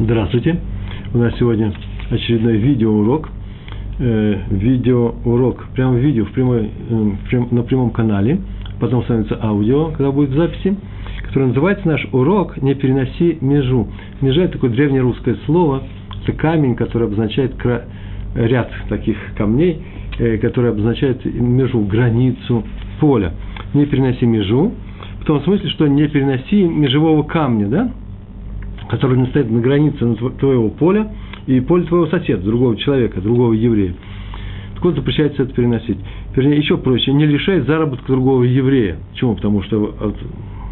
Здравствуйте! У нас сегодня очередной видеоурок. Э, видеоурок, прямо видео в прямой, э, прям, на прямом канале. Потом становится аудио, когда будет записи. Который называется наш урок «Не переноси межу». Межа – это такое древнерусское слово. Это камень, который обозначает ряд таких камней, э, который обозначает межу, границу поля. Не переноси межу, в том смысле, что не переноси межевого камня, да? Который стоит на границе твоего поля и поля твоего соседа, другого человека, другого еврея. Так вот, запрещается это переносить. Вернее, еще проще, не лишай заработка другого еврея. Почему? Потому что,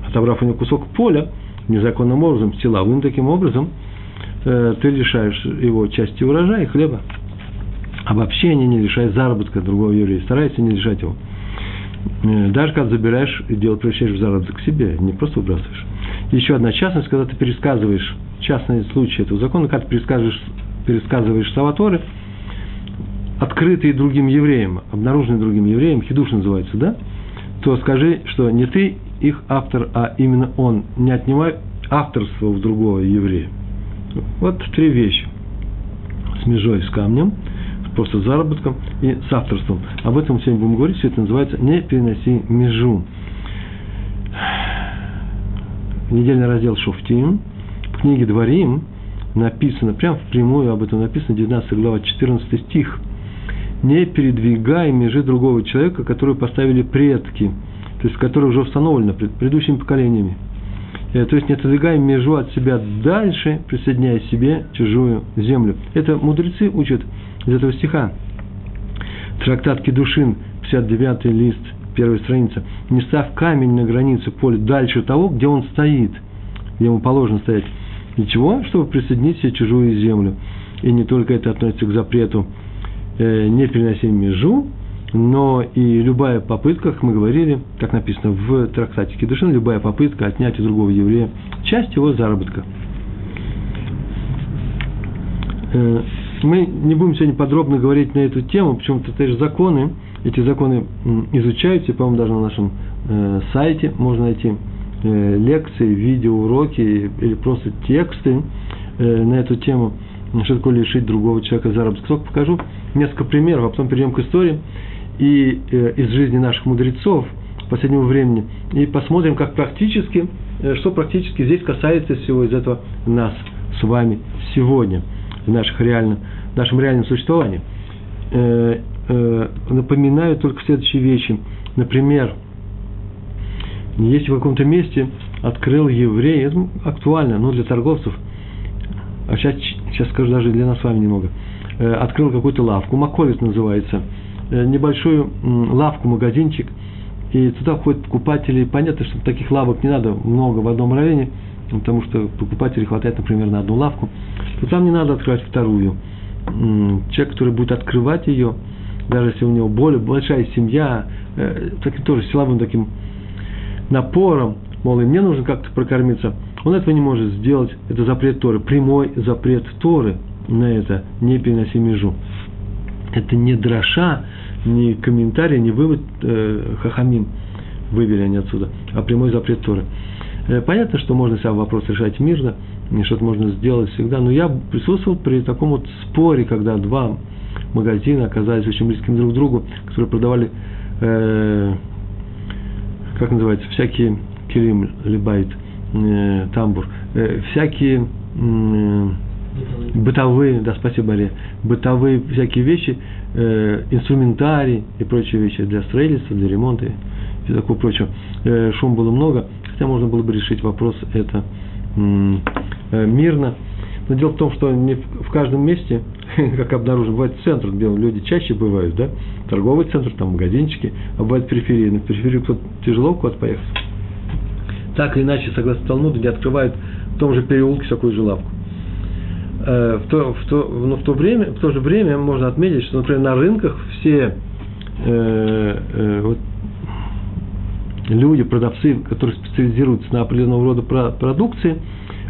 отобрав у него кусок поля, незаконным образом, силовым таким образом, э, ты лишаешь его части урожая и хлеба. Обобщение не лишает заработка другого еврея. Старайся не лишать его. Э, даже когда забираешь и дело превращаешь в заработок себе, не просто выбрасываешь. Еще одна частность, когда ты пересказываешь частные случаи этого закона, когда ты пересказываешь, пересказываешь Саваторы, открытые другим евреям, обнаруженные другим евреям, хидуш называется, да, то скажи, что не ты их автор, а именно он. Не отнимай авторство у другого еврея. Вот три вещи. С межой, с камнем, просто заработком и с авторством. Об этом сегодня будем говорить. Все это называется «Не переноси межу» недельный раздел Шуфтим, в книге Дворим написано, прямо впрямую об этом написано, 19 глава, 14 стих. «Не передвигай межи другого человека, которую поставили предки, то есть которая уже установлена предыдущими поколениями. Э, то есть не отодвигай межу от себя дальше, присоединяя себе чужую землю. Это мудрецы учат из этого стиха. Трактат Кедушин, 59 лист, первая страница, не ставь камень на границе поля дальше того, где он стоит, где ему положено стоять. Для чего? Чтобы присоединить себе чужую землю. И не только это относится к запрету э, не переносить межу, но и любая попытка, как мы говорили, как написано в трактате Кедушин, любая попытка отнять у другого еврея часть его заработка. Э, мы не будем сегодня подробно говорить на эту тему, почему-то это же законы, эти законы изучаются, по-моему, даже на нашем э, сайте можно найти э, лекции, видеоуроки или просто тексты э, на эту тему, что такое лишить другого человека заработка. Только покажу несколько примеров, а потом перейдем к истории и из жизни наших мудрецов последнего времени и посмотрим, как практически, что практически здесь касается всего из этого нас с вами сегодня, в наших реальном, в нашем реальном существовании. Э, э, напоминаю только следующие вещи. Например, если в каком-то месте открыл еврей, это актуально, но для торговцев, а сейчас, сейчас скажу даже для нас с вами немного, э, открыл какую-то лавку, Маколит называется, э, небольшую э, лавку, магазинчик, и туда ходят покупатели. Понятно, что таких лавок не надо много в одном районе, потому что покупателей хватает, например, на одну лавку, то там не надо открывать вторую. Человек, который будет открывать ее, даже если у него более большая семья, э, таким тоже силовым таким напором, мол, и мне нужно как-то прокормиться, он этого не может сделать. Это запрет Торы, прямой запрет Торы на это, не переноси межу. Это не дроша, не комментарий, не вывод э, хахамим вывели они отсюда, а прямой запрет Торы. Э, понятно, что можно себя вопрос решать мирно, что-то можно сделать всегда, но я присутствовал при таком вот споре, когда два магазины оказались очень близкими друг к другу, которые продавали, э, как называется, всякие килим, либайт, э, тамбур, э, всякие э, бытовые, да, спасибо, Баре, бытовые всякие вещи, э, инструментарий и прочие вещи для строительства, для ремонта и все такое прочее. Э, шум было много, хотя можно было бы решить вопрос это э, мирно. Но дело в том, что не в каждом месте как обнаружим, бывает центр, где люди чаще бывают, да, торговый центр, там магазинчики, а бывает периферия. На периферию кто тяжело куда-то поехать. Так или иначе, согласно Талмуду, не открывают в том же переулке такую же лавку. Э, в то, в то, но в то, время, в то же время можно отметить, что, например, на рынках все э, э, вот, люди, продавцы, которые специализируются на определенного рода продукции,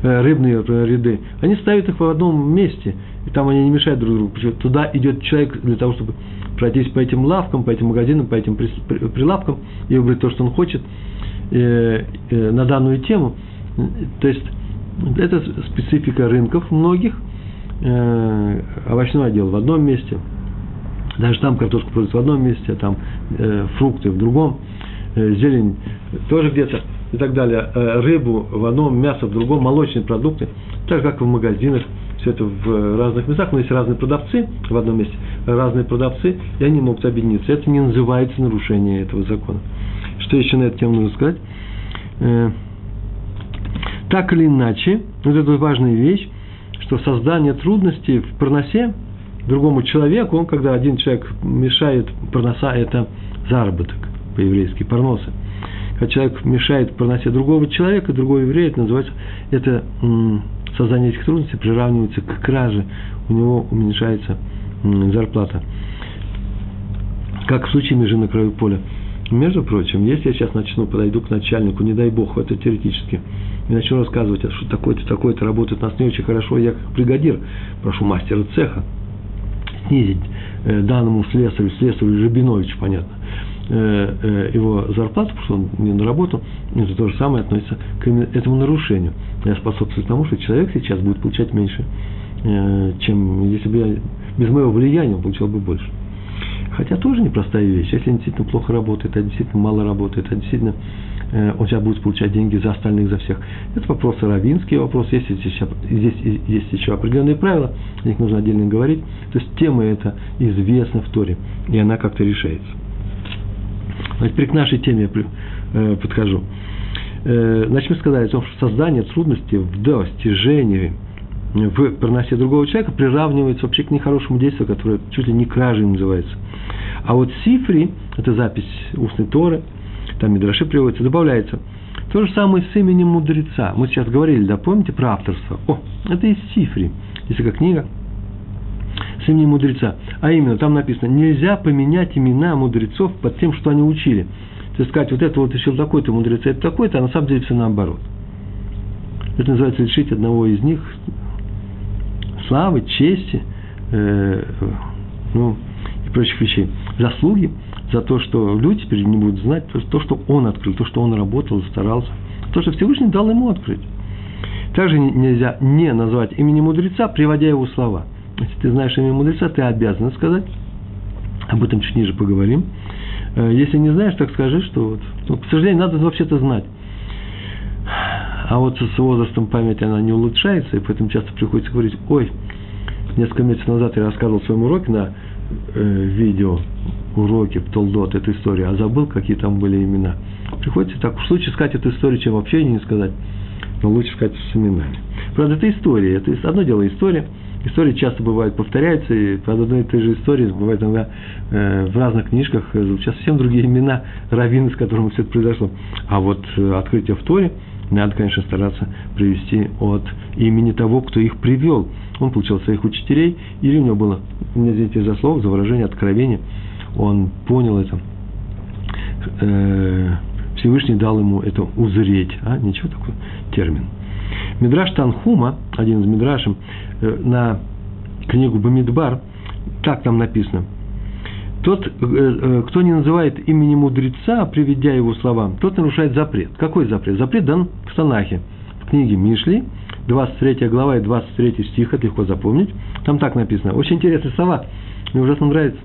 рыбные ряды, они ставят их в одном месте – и там они не мешают друг другу. Потому туда идет человек для того, чтобы пройтись по этим лавкам, по этим магазинам, по этим прилавкам и выбрать то, что он хочет э, э, на данную тему. То есть Это специфика рынков многих. Э, овощной отдел в одном месте, даже там картошку продают в одном месте, там э, фрукты в другом, э, зелень тоже где-то и так далее, э, рыбу в одном, мясо в другом, молочные продукты, так как в магазинах, все это в разных местах, но есть разные продавцы в одном месте, разные продавцы, и они могут объединиться. Это не называется нарушение этого закона. Что еще на эту тему нужно сказать? Э, так или иначе, вот это важная вещь, что создание трудностей в проносе другому человеку, когда один человек мешает проноса, это заработок по-еврейски, проносы. Когда человек мешает проносе другого человека, другого еврея, это называется, это создание этих трудностей приравнивается к краже, у него уменьшается зарплата. Как в случае межи на краю поля. Между прочим, если я сейчас начну, подойду к начальнику, не дай бог, это теоретически, и начну рассказывать, а что такое-то, такое-то работает у нас не очень хорошо, я как бригадир прошу мастера цеха снизить э, данному слесарю, слесарю Жабиновичу, понятно, его зарплату, потому что он не наработал, это то же самое относится к этому нарушению. Я способствую тому, что человек сейчас будет получать меньше, э, чем если бы я без моего влияния он получал бы больше. Хотя тоже непростая вещь. Если он действительно плохо работает, а действительно мало работает, а действительно э, он сейчас будет получать деньги за остальных, за всех. Это вопрос равинский вопрос. Есть здесь, здесь есть еще определенные правила, о них нужно отдельно говорить. То есть тема эта известна в Торе, и она как-то решается. А теперь к нашей теме я э, подхожу. Э, значит, мы сказали что создание трудностей в достижении – в проносе другого человека приравнивается вообще к нехорошему действию, которое чуть ли не кражей называется. А вот сифри, это запись устной Торы, там Мидраши приводится, добавляется. То же самое с именем мудреца. Мы сейчас говорили, да, помните про авторство? О, это из сифри, если как книга с именем мудреца. А именно, там написано, нельзя поменять имена мудрецов под тем, что они учили. То есть сказать, вот это вот еще такой-то мудрец, это такой-то, а на самом деле все наоборот. Это называется лишить одного из них славы, чести, э, ну, и прочих вещей. Заслуги за то, что люди теперь не будут знать то, то, что он открыл, то, что он работал, старался, то, что Всевышний дал ему открыть. Также нельзя не назвать имени мудреца, приводя его слова. Если ты знаешь имя мудреца, ты обязан сказать. Об этом чуть ниже поговорим. Э, если не знаешь, так скажи, что вот. Ну, к сожалению, надо вообще-то знать. А вот с возрастом память она не улучшается, и поэтому часто приходится говорить, ой, несколько месяцев назад я рассказывал в своем уроке на э, видео, уроке Толдот, эту историю, а забыл, какие там были имена. Приходится так, в случае сказать эту историю, чем вообще не сказать, но лучше сказать с именами. Правда, это история, это одно дело история, истории часто бывают повторяются, и под одной и той же историей бывает иногда э, в разных книжках звучат совсем другие имена раввины, с которыми все это произошло. А вот э, открытие в Торе – надо, конечно, стараться привести от имени того, кто их привел. Он получил своих учителей, или у него было, не извините за слово, за выражение откровения, он понял это. Э, Всевышний дал ему это узреть, а, ничего такой термин. Мидраш Танхума, один из Мидрашем, э, на книгу Бамидбар, так там написано – тот, э, э, кто не называет имени мудреца, приведя его словам, тот нарушает запрет. Какой запрет? Запрет дан в Танахе. В книге Мишли, 23 глава и 23 стих, это легко запомнить. Там так написано. Очень интересные слова. Мне ужасно нравится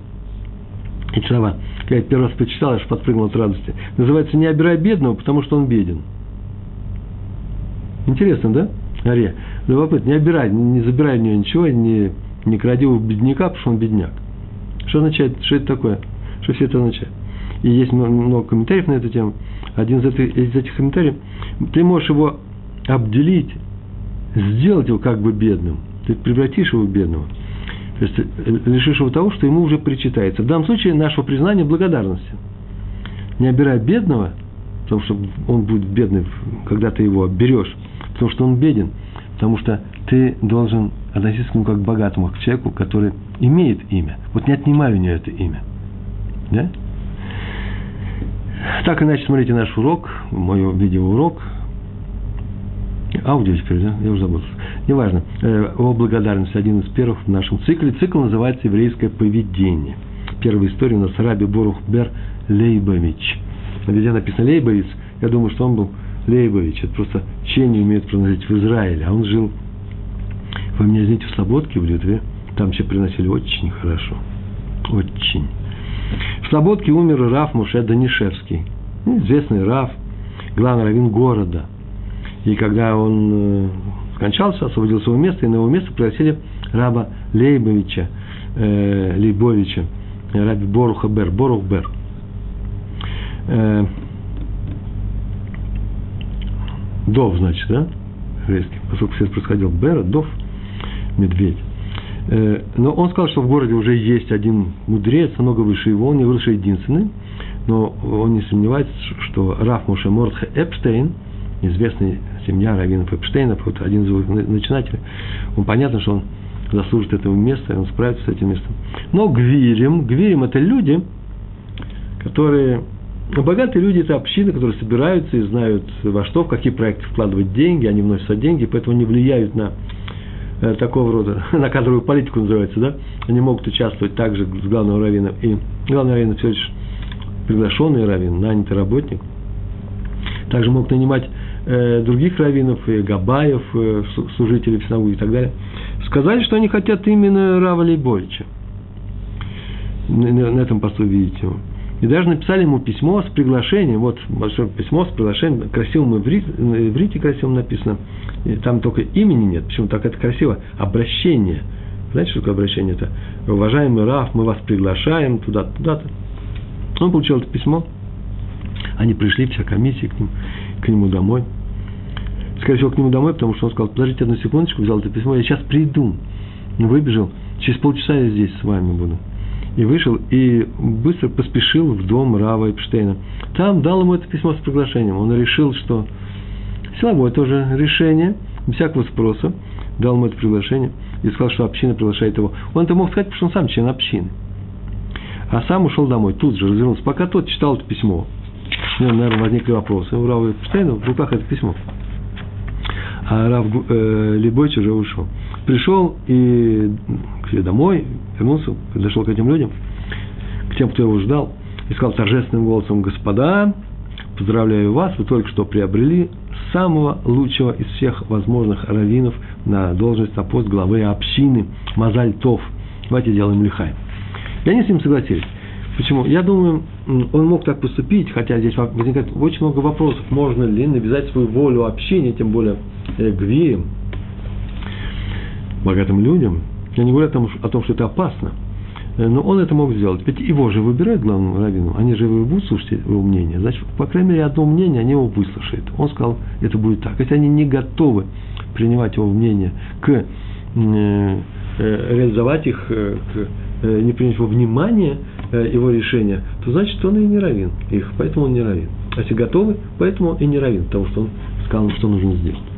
эти слова. Когда я первый раз прочитал, аж подпрыгнул от радости. Называется «Не обирай бедного, потому что он беден». Интересно, да? Ария. Любопытно. Не обирай, не забирай у него ничего, не, не кради у бедняка, потому что он бедняк. Что означает, что это такое? Что все это означает? И есть много комментариев на эту тему. Один из этих, из этих комментариев, ты можешь его обделить, сделать его как бы бедным. Ты превратишь его в бедного. То есть э, лишишь его того, что ему уже причитается. В данном случае нашего признания благодарности. Не обирай бедного, потому что он будет бедный, когда ты его берешь, потому что он беден, потому что ты должен относиться к нему как к богатому, к человеку, который имеет имя. Вот не отнимай у нее это имя. Да? Так иначе смотрите наш урок, мой видеоурок. Аудио теперь, да? Я уже забыл. Неважно. Э, о благодарности. Один из первых в нашем цикле. Цикл называется «Еврейское поведение». Первая история у нас Раби Борух Бер Лейбович. Везде написано Лейбович. Я думаю, что он был Лейбович. Это просто чей не умеет произносить в Израиле. А он жил, вы меня извините, в Слободке, в Литве. Там все приносили очень хорошо. Очень. В Слободке умер Раф Муше Данишевский. Известный Раф, главный раввин города. И когда он э, скончался, освободил свое место, и на его место пригласили раба Лейбовича, э, Лейбовича, раби Боруха Бер, Борух Бер. Э, Дов, значит, да? Еврейский. Поскольку все происходил Бера, Дов, медведь. Э, но он сказал, что в городе уже есть один мудрец, намного выше его, он не выше единственный, но он не сомневается, что Раф Моше Мордха Эпштейн, известный семья раввинов Эпштейнов, вот один из его начинателей, он понятно, что он заслужит этого места, он справится с этим местом. Но гвирим, гвирим – это люди, которые богатые люди – это общины, которые собираются и знают во что, в какие проекты вкладывать деньги, они вносят деньги, поэтому не влияют на э, такого рода, на кадровую политику называется, да? Они могут участвовать также с главным раввином. И главный раввин – всего лишь приглашенный раввин, нанятый работник. Также могут нанимать э, других раввинов, и габаев, э, служителей в синагоге и так далее. Сказали, что они хотят именно Рава Лейбовича. На, на этом посту видите его. И даже написали ему письмо с приглашением. Вот большое письмо с приглашением, красивым иврит, иврите красивым написано. И там только имени нет. Почему так это красиво? Обращение. Знаете, что такое обращение? Это уважаемый Раф, мы вас приглашаем туда, туда-то. Он получил это письмо. Они пришли, вся комиссия к, ним, к нему домой. Скорее всего, к нему домой, потому что он сказал, подождите одну секундочку, взял это письмо, я сейчас приду. Выбежал, через полчаса я здесь с вами буду и вышел, и быстро поспешил в дом Рава Эпштейна. Там дал ему это письмо с приглашением. Он решил, что силовое тоже решение, без всякого спроса, дал ему это приглашение и сказал, что община приглашает его. Он это мог сказать, потому что он сам член общины. А сам ушел домой, тут же развернулся. Пока тот читал это письмо, у него, наверное, возникли вопросы. У Рава Эпштейна в руках это письмо. А Рав э, Лебойч уже ушел. Пришел и к себе домой, вернулся, подошел к этим людям, к тем, кто его ждал, и сказал торжественным голосом, господа, поздравляю вас, вы только что приобрели самого лучшего из всех возможных раввинов на должность, на пост главы общины Мазаль Тов. Давайте сделаем лихай. И они с ним согласились. Почему? Я думаю, он мог так поступить, хотя здесь возникает очень много вопросов. Можно ли навязать свою волю общения, тем более э, гвием, богатым людям, я не говорю о том, о том, что это опасно, э, но он это мог сделать. Ведь его же выбирают главным раввином, они же его будут слушать его мнение. Значит, по крайней мере, одно мнение они его выслушают. Он сказал, это будет так. Если они не готовы принимать его мнение к э, э, реализовать их, э, к, э, не принять его внимание, э, его решения, то значит, он и не равен их, поэтому он не равен. А если готовы, поэтому он и не равен того, что он сказал, что нужно сделать.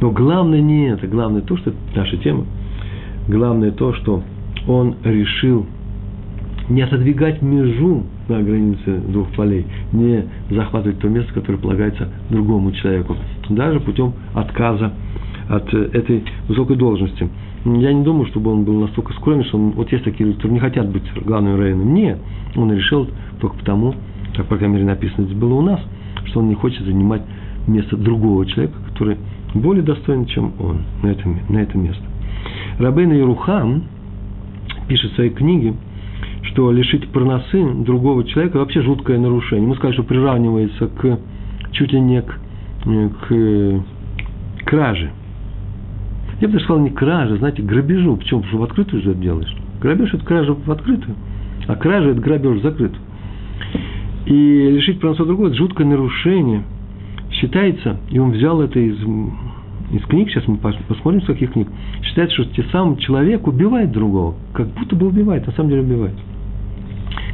Но главное не это, главное то, что это наша тема. Главное то, что он решил не отодвигать межу на границе двух полей, не захватывать то место, которое полагается другому человеку, даже путем отказа от этой высокой должности. Я не думаю, чтобы он был настолько скромен, что он, вот есть такие люди, которые не хотят быть главным районом. Нет, он решил только потому, как, по крайней мере, написано здесь было у нас, что он не хочет занимать место другого человека, который более достойный, чем он на это, на это место. Рабейн Ирухам пишет в своей книге, что лишить парносы другого человека вообще жуткое нарушение. Мы сказали, что приравнивается к чуть ли не к, к краже. Я бы даже сказал не краже, знаете, грабежу. Почему? Потому что в открытую же это делаешь. Грабеж – это кража в открытую, а кража – это грабеж в закрытую. И лишить парноса другого – это жуткое нарушение – считается, и он взял это из, из книг, сейчас мы посмотрим, с каких книг, считается, что те сам человек убивает другого, как будто бы убивает, на самом деле убивает,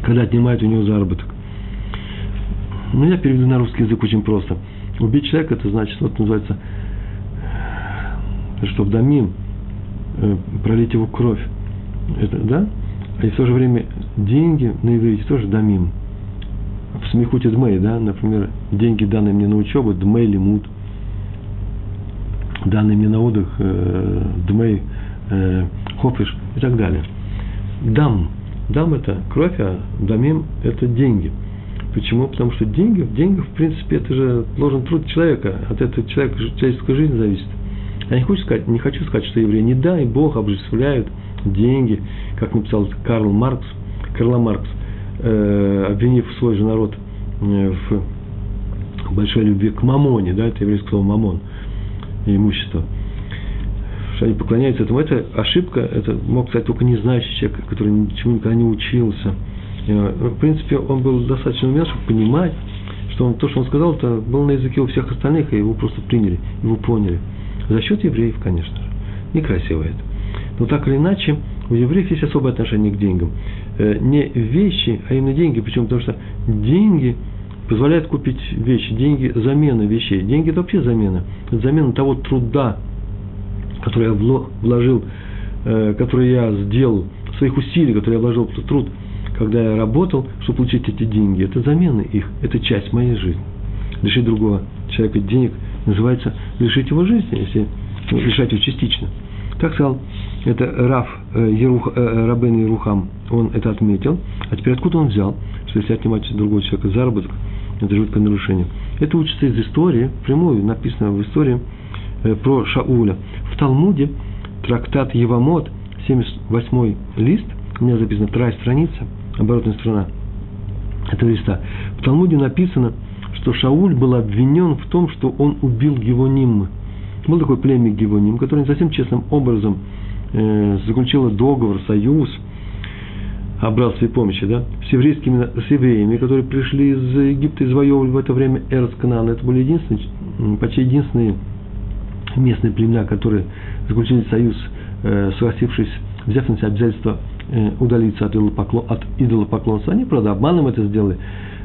когда отнимает у него заработок. Ну, я переведу на русский язык очень просто. Убить человека, это значит, вот называется, что в домим, э, пролить его кровь. Это, да? И в то же время деньги на иврите тоже домим в смехуте дмей, да, например, деньги, данные мне на учебу, дмей лимут, данные мне на отдых, э, дмей э, хофиш и так далее. Дам. Дам – это кровь, а дамим – это деньги. Почему? Потому что деньги, деньги, в принципе, это же должен труд человека. От этого человека человеческая жизнь зависит. Я не хочу сказать, не хочу сказать, что евреи, не дай Бог, обжествляют деньги, как написал Карл Маркс, Карла Маркс, э, обвинив свой же народ э, в большой любви к мамоне, да, это еврейское слово мамон, и имущество – что они поклоняются этому. Это ошибка, это мог сказать только не знающий человек, который ничему никогда не учился. Э, в принципе, он был достаточно умен, чтобы понимать, что он, то, что он сказал, это было на языке у всех остальных, и его просто приняли, его поняли. За счет евреев, конечно же. Некрасиво это. Но так или иначе, у евреев есть особое отношение к деньгам. Э, не вещи, а именно деньги. Почему? Потому что деньги позволяют купить вещи. Деньги – замена вещей. Деньги – это вообще замена. Это замена того труда, который я вложил, э, который я сделал, своих усилий, которые я вложил в труд, когда я работал, чтобы получить эти деньги. Это замена их, это часть моей жизни. Лишить другого человека денег называется лишить его жизни, если ну, лишать его частично. Так сказал, это Раф э, Ерух, э, Рабен Ерухам, он это отметил. А теперь откуда он взял, что если отнимать у другого человека заработок, это жуткое нарушение. Это учится из истории, прямую, написано в истории э, про Шауля. В Талмуде трактат Евамот, 78 лист, у меня записана вторая страница, оборотная сторона этого листа. В Талмуде написано, что Шауль был обвинен в том, что он убил Гевоним. Был такой племя Гевоним, который не совсем честным образом э, заключил договор, союз о братстве помощи, да, с еврейскими, с евреями, которые пришли из Египта и завоевывали в это время Эрц Это были единственные, почти единственные местные племена, которые заключили союз, э, согласившись, взяв на себя обязательство э, удалиться от, идолопоклон, от идолопоклонства. Они, правда, обманом это сделали,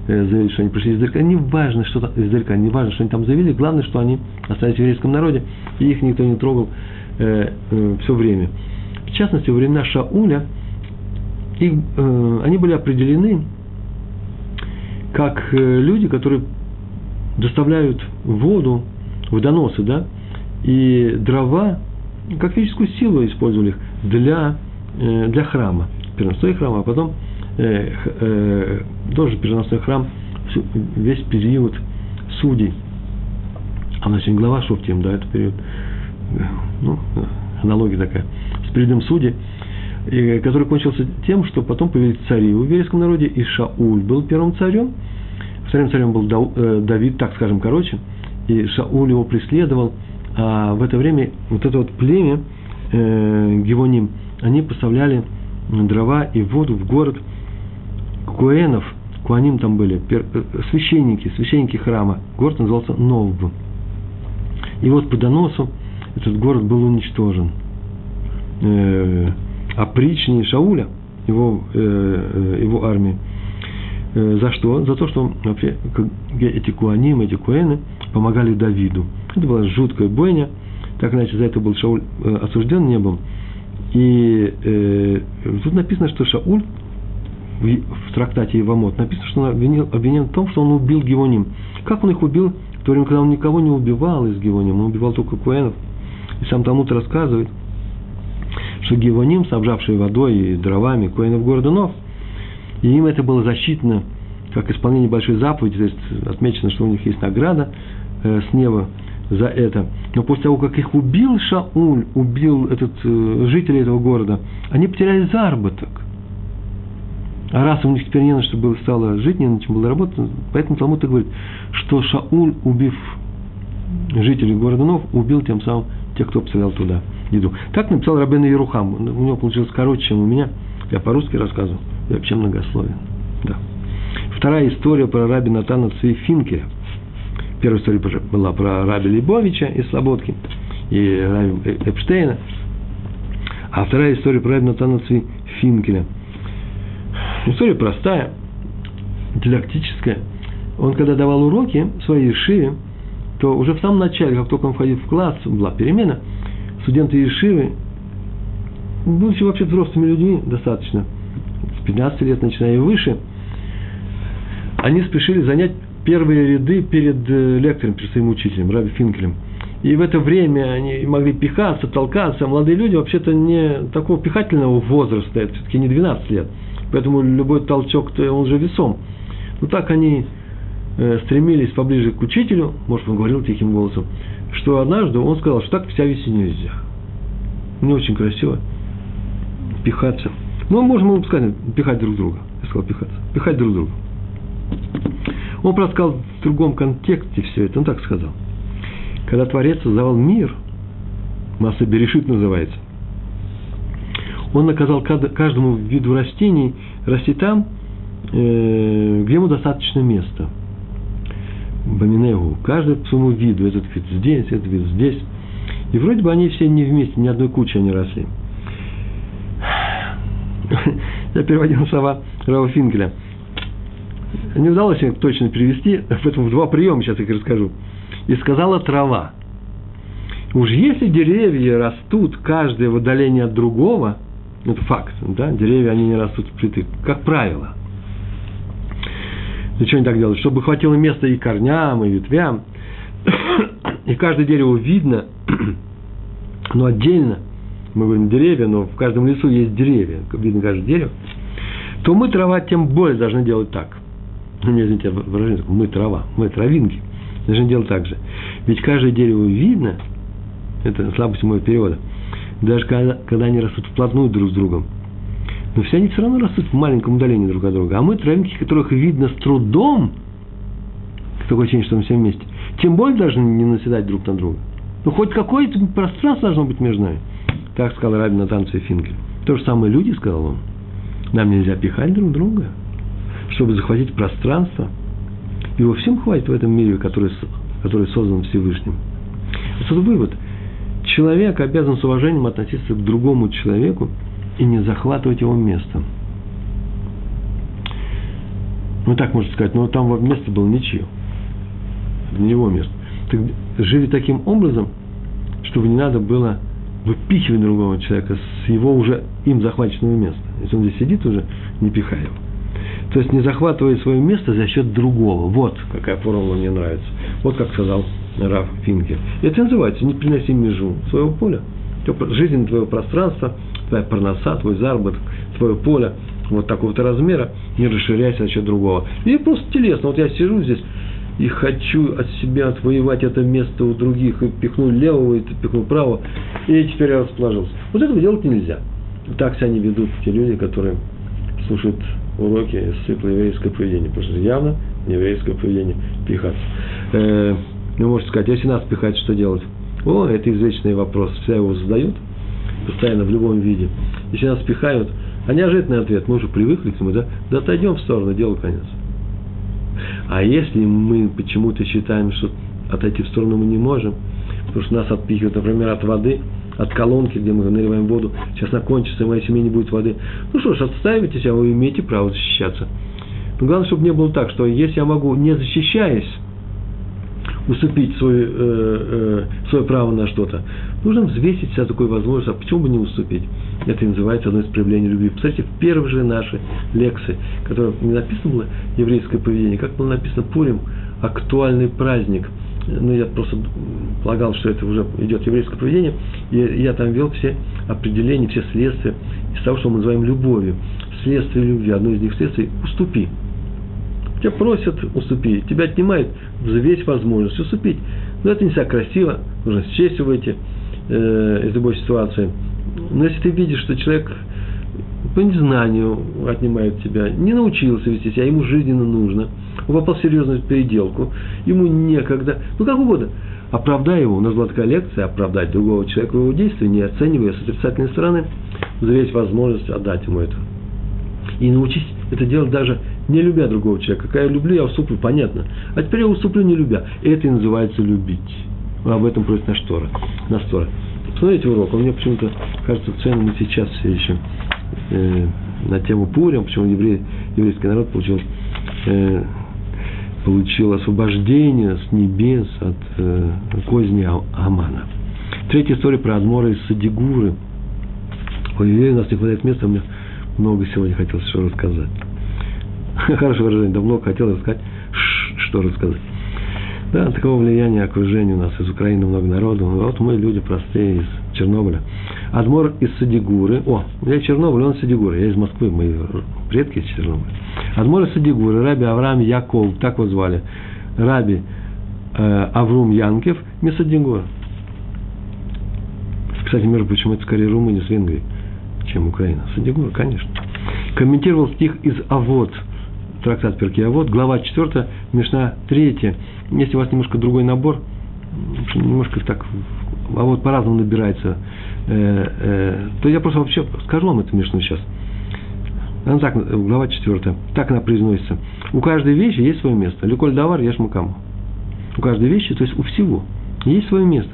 э, заявили, что они пришли издалека. Не важно, что там, издалека, не важно, что они там заявили, главное, что они остались в еврейском народе, и их никто не трогал все время. В частности, во времена Шауля их, э, они были определены как э, люди, которые доставляют воду в доносы, да, и дрова, как физическую силу использовали их для, э, для храма, переносной храм, а потом э, э, тоже переносной храм весь период судей. А значит, глава Шофтим, да, это период, ну, аналогия такая, с периодом судей, и, который кончился тем, что потом появились цари в еврейском народе, и Шауль был первым царем, вторым царем был Давид, так скажем, короче, и Шауль его преследовал – а в это время вот это вот племя э, Гевоним, они поставляли дрова и воду в город Куэнов, Куаним там были, пер, э, священники, священники храма. Город назывался Нов. И вот по доносу этот город был уничтожен. Э, опричнее Шауля, его, э, э его армии. Э, за что? За то, что вообще эти куаним, эти куэны помогали Давиду. Это была жуткая бойня. Так иначе за это был Шауль э, осужден небом. И э, тут написано, что Шауль в, в трактате Ивамот написано, что он обвинил, обвинен в том, что он убил Гевоним. Как он их убил? В то время, когда он никого не убивал из Гевоним, он убивал только Куэнов. И сам Талмуд рассказывает, что Гевоним, снабжавшие водой и дровами Куэнов города Нов, и им это было засчитано как исполнение большой заповеди, то есть отмечено, что у них есть награда э, с неба за это. Но после того, как их убил Шауль, убил этот э, жители этого города, они потеряли заработок. А раз у них теперь не на что было стало жить, не на чем было работать, поэтому Талмуд и говорит, что Шауль, убив жителей города Нов, убил тем самым тех, кто поставлял туда еду. Так написал Рабен Ерухам. У него получилось короче, чем у меня. Я по-русски рассказывал. Я вообще многословен. Да. Вторая история про раби Натана Цвейфинкеля – Первая история была про Раби Лебовича из Слободки и Раби Эпштейна. А вторая история про Раби Натана Финкеля. История простая, дидактическая. Он, когда давал уроки своей Ешиве, то уже в самом начале, как только он входил в класс, была перемена, студенты Ешивы, будучи вообще взрослыми людьми достаточно, с 15 лет начиная и выше, они спешили занять первые ряды перед э, лектором, перед своим учителем, Раби Финкелем. И в это время они могли пихаться, толкаться. Молодые люди вообще-то не такого пихательного возраста, это все-таки не 12 лет. Поэтому любой толчок, он же весом. Ну так они э, стремились поближе к учителю, может, он говорил тихим голосом, что однажды он сказал, что так вся вести нельзя. Не очень красиво пихаться. Ну, можем ему сказать, пихать друг друга. Я сказал пихаться. Пихать друг друга. Он просто сказал в другом контексте все это. Он так сказал. Когда Творец создавал мир, масса Берешит называется, он наказал каждому виду растений расти там, э, где ему достаточно места. Баминегу. Каждый по своему виду. Этот вид здесь, этот вид здесь. И вроде бы они все не вместе, ни одной кучи они росли. Я переводил слова Рава Финкеля. Не удалось их точно перевести, поэтому в два приема сейчас их расскажу. И сказала трава. Уж если деревья растут каждое в отдалении от другого, это факт, да, деревья, они не растут впритык, как правило. Для чего они так делают? Чтобы хватило места и корням, и ветвям. И каждое дерево видно, но отдельно, мы говорим деревья, но в каждом лесу есть деревья, видно каждое дерево, то мы трава тем более должны делать так. Ну, не извините, выражение, мы трава, мы травинки, должны делать так же. Ведь каждое дерево видно, это слабость моего перевода, даже когда, когда они растут вплотную друг с другом. Но все они все равно растут в маленьком удалении друг от друга. А мы травинки, которых видно с трудом, такое ощущение, что мы все вместе, тем более должны не наседать друг на друга. Ну, хоть какое-то пространство должно быть между нами. Так сказал Рабин Натан Финкель. То же самое люди, сказал он. Нам нельзя пихать друг друга, чтобы захватить пространство. Его всем хватит в этом мире, который, который создан Всевышним. Отсюда вывод. Человек обязан с уважением относиться к другому человеку и не захватывать его место. Ну, так можно сказать, но там место было ничье. Не его место. Так жили таким образом, чтобы не надо было выпихивать другого человека с его уже им захваченного места. Если он здесь сидит уже, не пихай его. То есть не захватывая свое место за счет другого. Вот какая формула мне нравится. Вот как сказал Раф Финкер. Это называется «не приноси межу своего поля». Жизнь твоего пространства, твоя парноса, твой заработок, твое поле вот такого-то размера, не расширяйся за счет другого. И просто телесно. Вот я сижу здесь, и хочу от себя отвоевать это место у других, и пихну левого, и пихну правого, и теперь я расположился. Вот этого делать нельзя. Так себя не ведут те люди, которые слушают уроки из цикла еврейское поведение, потому что явно еврейское поведение пихаться. Э, ну, можете сказать, если нас пихать, что делать? О, это извечный вопрос, все его задают, постоянно в любом виде. Если нас пихают, а неожиданный ответ, мы уже привыкли к нему, да? Да отойдем в сторону, делу конец. А если мы почему-то считаем, что отойти в сторону мы не можем, потому что нас отпихивают, например, от воды, от колонки, где мы наливаем воду, сейчас она кончится, и моей семье не будет воды. Ну что ж, отставите себя, вы имеете право защищаться. Но главное, чтобы не было так, что если я могу, не защищаясь, уступить свое, э, э, свое право на что-то, нужно взвесить себя такую возможность, а почему бы не уступить? Это называется одно из проявлений любви. Посмотрите, в первой же нашей лекции, которая не написано было еврейское поведение, как было написано Пурим, актуальный праздник. Ну, я просто полагал, что это уже идет еврейское поведение, и я там вел все определения, все следствия из того, что мы называем любовью. Следствие любви, одно из них следствий – уступи. Тебя просят уступи, тебя отнимают, взвесь возможность уступить. Но это не всегда красиво, нужно с честью выйти э, из любой ситуации – но если ты видишь, что человек по незнанию отнимает тебя, не научился вести себя, ему жизненно нужно, он попал в серьезную переделку, ему некогда, ну как угодно, оправдай его. У нас была такая лекция, оправдать другого человека его действии, не оценивая с отрицательной стороны, за есть возможность отдать ему это. И научись это делать даже не любя другого человека. Когда я люблю, я уступлю, понятно. А теперь я уступлю не любя. Это и называется любить. Об этом просит наш Тора. Наш Тора. Посмотрите урок, он мне почему-то кажется ценным сейчас все еще э, на тему Пурим, почему еврей, еврейский народ получил, э, получил освобождение с небес от э, козни а-, Амана. Третья история про Адмора из Садигуры. Ой, у нас не хватает места, мне много сегодня хотелось что рассказать. Хорошее выражение, давно хотел рассказать, что рассказать. Да, такого влияния окружения у нас из Украины много народу. Вот мы люди простые из Чернобыля. Адмор из Садигуры. О, я Чернобыль, он из Садигуры. Я из Москвы, мои предки из Чернобыля. Адмор из Садигуры, Раби Авраам Яков, так его звали. Раби э, Аврум Янкев, Месадигура. Кстати, между прочим, это скорее Румыния с Венгрией, чем Украина. Садигура, конечно. Комментировал стих из Авод – трактат Перкия, вот глава 4, Мишна 3. Если у вас немножко другой набор, немножко так, а вот по-разному набирается, э, э, то я просто вообще скажу вам эту Мишну сейчас. Она так, глава 4, так она произносится. У каждой вещи есть свое место. Люколь давар, ешь мукаму. У каждой вещи, то есть у всего, есть свое место.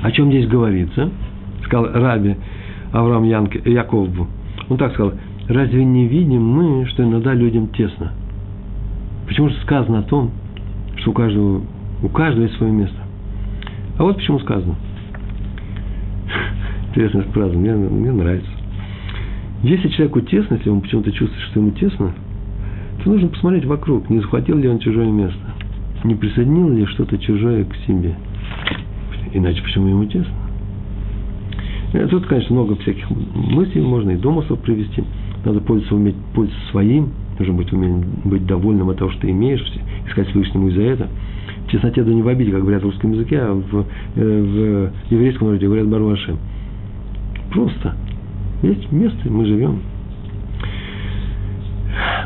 О чем здесь говорится? Сказал Раби Авраам Янке, Яковбу. Он так сказал, разве не видим мы, что иногда людям тесно? Почему же сказано о том, что у каждого, у каждого есть свое место? А вот почему сказано. Интересная фраза, мне, мне нравится. Если человеку тесно, если он почему-то чувствует, что ему тесно, то нужно посмотреть вокруг, не захватил ли он чужое место, не присоединил ли что-то чужое к себе. Иначе почему ему тесно? Э, тут, конечно, много всяких мыслей можно и домыслов привести – надо пользоваться, уметь пользоваться своим, нужно быть, уметь быть довольным от того, что ты имеешь, искать Всевышнему и за это. В чесноте да не в обиде, как говорят в русском языке, а в, э, в еврейском народе говорят Барваше. Просто. Есть место, мы живем.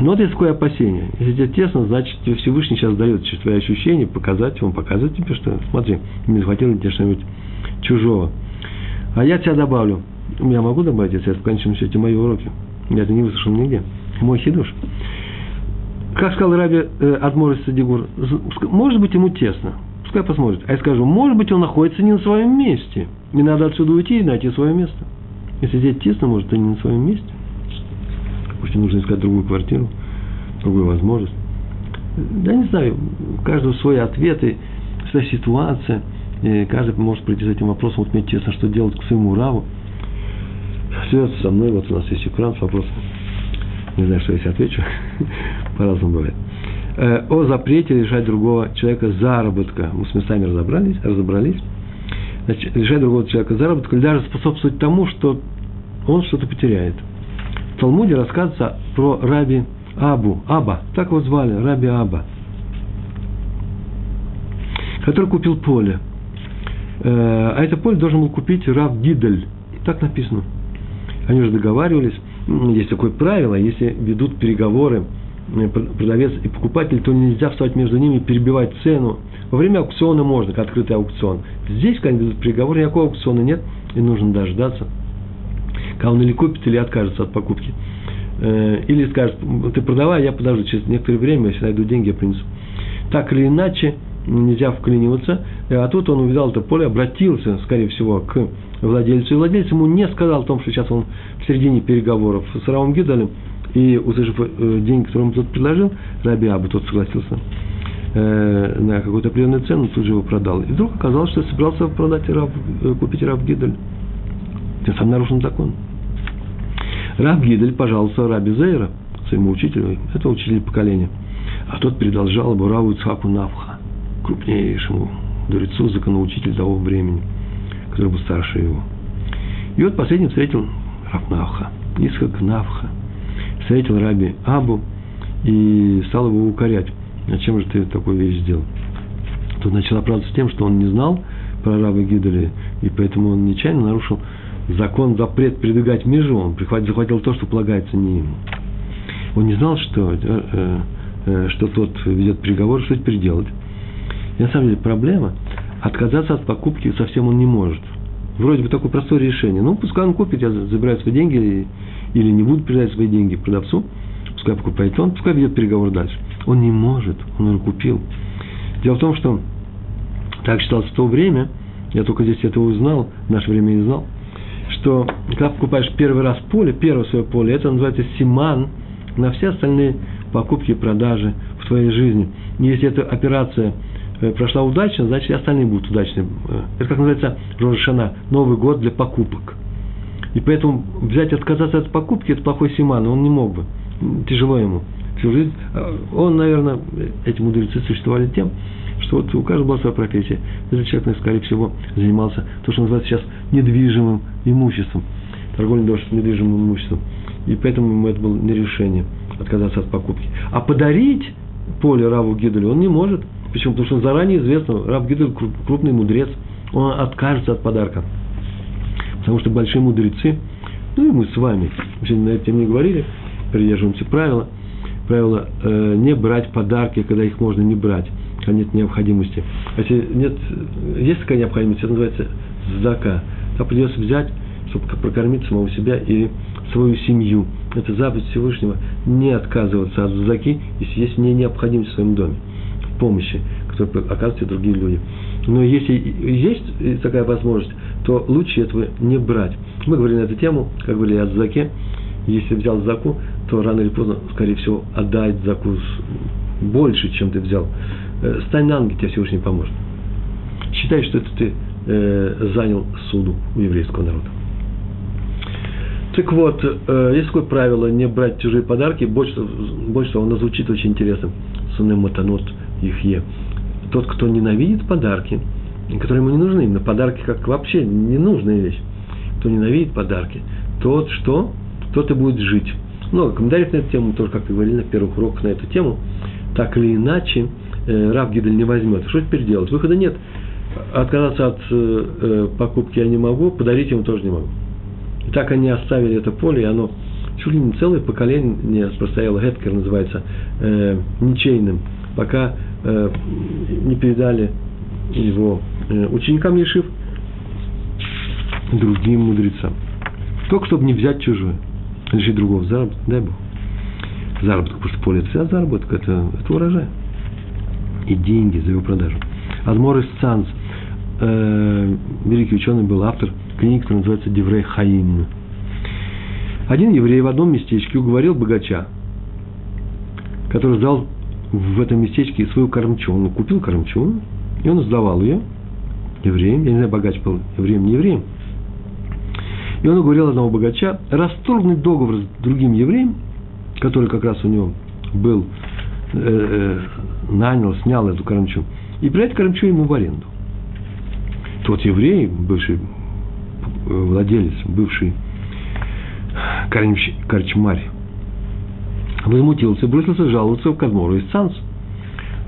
Но вот есть такое опасение. Если тебе тесно, значит, тебе Всевышний сейчас дает через твои ощущения показать, он показывает тебе, что смотри, не захватил тебе что-нибудь чужого. А я тебя добавлю. Я могу добавить, если это в конечном счете мои уроки. Я это не выслушал нигде. Мой хидуш. Как сказал Раби э, Адмор Садигур, может быть ему тесно. Пускай посмотрит. А я скажу, может быть он находится не на своем месте. Не надо отсюда уйти и найти свое место. Если здесь тесно, может, и не на своем месте. Может, нужно искать другую квартиру, другую возможность. Да не знаю, у каждого свои ответы, своя ситуация. Каждый может прийти с этим вопросом, вот мне тесно, что делать к своему раву связаться со мной, вот у нас есть экран с вопросом. Не знаю, что если отвечу, по-разному бывает. Э, о запрете лишать другого человека заработка. Мы с местами разобрались, разобрались. Значит, лишать другого человека заработка или даже способствовать тому, что он что-то потеряет. В Талмуде рассказывается про раби Абу, Аба, так его звали, раби Аба, который купил поле. Э, а это поле должен был купить Рав Гидель. Так написано. Они уже договаривались. Есть такое правило, если ведут переговоры продавец и покупатель, то нельзя встать между ними и перебивать цену. Во время аукциона можно, как открытый аукцион. Здесь, когда ведут переговоры, никакого аукциона нет, и нужно дождаться, когда он или купит, или откажется от покупки. Э, или скажет, ты продавай, я подожду, через некоторое время, если найду деньги, я принесу. Так или иначе, нельзя вклиниваться. Э, а тут он увидал это поле, обратился, скорее всего, к владельцу. И владелец ему не сказал о том, что сейчас он в середине переговоров с Равом Гидалем, и, услышав э, деньги, которые ему тот предложил, Раби Абу тот согласился э, на какую-то определенную цену, тут же его продал. И вдруг оказалось, что собирался продать Рав, э, купить Рав Гидаль. Тем самым нарушен закон. Рав Гидель пожаловался Раби Зейра, своему учителю, это учитель поколения. А тот передал жалобу Раву Ицхаку Навха, крупнейшему мудрецу, законоучителю того времени – который был старше его. И вот последний встретил Рафнавха, Исхак Навха, встретил Раби Абу и стал его укорять. А чем же ты такую вещь сделал? Тут начал оправдываться тем, что он не знал про раба Гидаля, и поэтому он нечаянно нарушил закон, запрет передвигать межу, он захватил то, что полагается не ему. Он не знал, что, э, э, что тот ведет переговоры, что теперь делать. На самом деле проблема отказаться от покупки совсем он не может. Вроде бы такое простое решение. Ну, пускай он купит, я забираю свои деньги или не буду передать свои деньги продавцу, пускай покупает он, пускай ведет переговор дальше. Он не может, он уже купил. Дело в том, что так считалось в то время, я только здесь это узнал, в наше время не знал, что когда покупаешь первый раз поле, первое свое поле, это называется симан на все остальные покупки и продажи в твоей жизни. И если эта операция прошла удачно, значит и остальные будут удачны. Э, это как называется Рожешана, Новый год для покупок. И поэтому взять отказаться от покупки – это плохой симан, он не мог бы. Тяжело ему. Всю жизнь. Э, он, наверное, эти мудрецы существовали тем, что вот у каждого была своя профессия. Этот человек, скорее всего, занимался то, что называется сейчас недвижимым имуществом. Торговля недвижимым недвижимым имуществом. И поэтому ему это было не решение отказаться от покупки. А подарить поле Раву Гидалю он не может. Почему? Потому что заранее известно, Рав Гидаль крупный мудрец, он откажется от подарка. Потому что большие мудрецы, ну и мы с вами, мы сегодня на эту тему не говорили, придерживаемся правила, правила э, не брать подарки, когда их можно не брать, когда нет необходимости. А если нет, есть такая необходимость, это называется зака. Там придется взять, чтобы прокормить самого себя и свою семью. Это заповедь Всевышнего не отказываться от заки, если есть мне необходимость в своем доме, в помощи, которую оказывают другие люди. Но если есть такая возможность, то лучше этого не брать. Мы говорили на эту тему, как говорили о заке. Если взял заку, то рано или поздно, скорее всего, отдать заку больше, чем ты взял. Э, стань на ноги, тебе Всевышний поможет. Считай, что это ты э, занял суду у еврейского народа. Так вот, э, есть такое правило не брать чужие подарки. Больше, больше того, оно звучит очень интересно. Сунем матанот их е. Тот, кто ненавидит подарки, которые ему не нужны, именно подарки как вообще ненужная вещь. Кто ненавидит подарки, тот что? Тот и будет жить. Много комментариев на эту тему, тоже как-то говорили на первых уроках на эту тему. Так или иначе, э, Рав Гидель не возьмет. Что теперь делать? Выхода нет. Отказаться от э, э покупки я не могу, подарить ему тоже не могу. И так они оставили это поле, и оно чуть ли не целое поколение простояло, Геткер называется, э, ничейным, пока э, не передали его э, ученикам Ешив другим мудрецам. Только чтобы не взять чужое, лишить другого заработка, дай Бог. Заработок, потому что поле это вся заработок, это, это урожай. И деньги за его продажу. Адмор из Цанц, э, великий ученый был автор – книги, которая называется Деврей Хаим. Один еврей в одном местечке уговорил богача, который сдал в этом местечке свою кормчу. Он купил кормчу, и он сдавал ее евреям. Я не знаю, богач был евреем, не евреем. И он уговорил одного богача расторгнуть договор с другим евреем, который как раз у него был, э, э, нанял, снял эту кормчу, и придать кормчу ему в аренду. Тот еврей, бывший владелец, бывший корчмарь, возмутился, бросился жаловаться к Адмору из Цанс.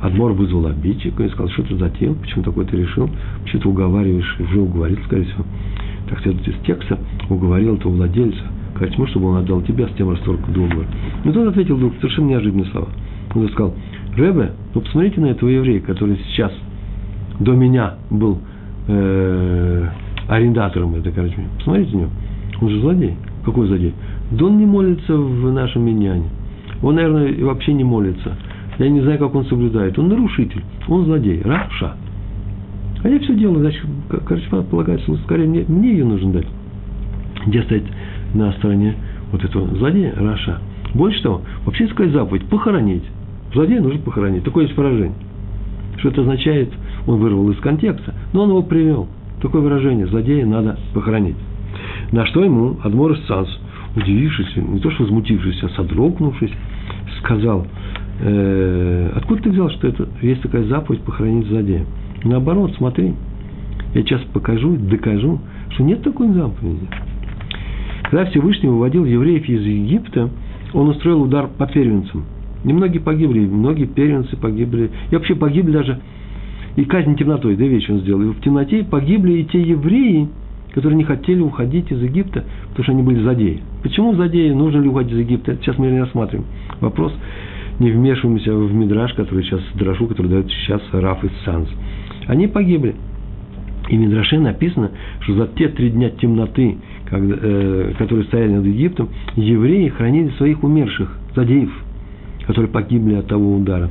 Адмор вызвал обидчика и сказал, что ты затеял, почему такой ты решил, почему ты уговариваешь, уже уговорил, скорее всего. Так следует из текста, уговорил этого владельца, корчму, чтобы он отдал тебя, с тем расторг договор. Но тот ответил вдруг совершенно неожиданные слова. Он сказал, Ребе, ну посмотрите на этого еврея, который сейчас до меня был э, арендатором этой корчмы. Посмотрите на него. Он же злодей. Какой злодей? Да он не молится в нашем миньяне. Он, наверное, вообще не молится. Я не знаю, как он соблюдает. Он нарушитель. Он злодей. Раша. А я все делаю, значит, корчма полагается, скорее мне, мне ее нужно дать. Где стоять на стороне вот этого злодея, Раша. Больше того, вообще сказать заповедь, похоронить. Злодея нужно похоронить. Такое есть выражение. Что это означает? Он вырвал из контекста, но он его привел. Такое выражение, злодея надо похоронить. На что ему Адмор Санс, удивившись, не то что возмутившись, а содрогнувшись, сказал, э, откуда ты взял, что это есть такая заповедь похоронить злодея? Наоборот, смотри, я сейчас покажу, докажу, что нет такой заповеди. Когда Всевышний выводил евреев из Египта, он устроил удар по первенцам. Немногие погибли, многие первенцы погибли. И вообще погибли даже и казнь темнотой, две вещи он сделал. И в темноте погибли и те евреи, которые не хотели уходить из Египта, потому что они были злодеи. Почему злодеи? Нужно ли уходить из Египта? Сейчас мы не рассматриваем. Вопрос, не вмешиваемся в Мидраж, который сейчас, Драшу, который дает сейчас Раф и Санс. Они погибли. И в Мидраше написано, что за те три дня темноты, когда, э, которые стояли над Египтом, евреи хранили своих умерших, злодеев, которые погибли от того удара.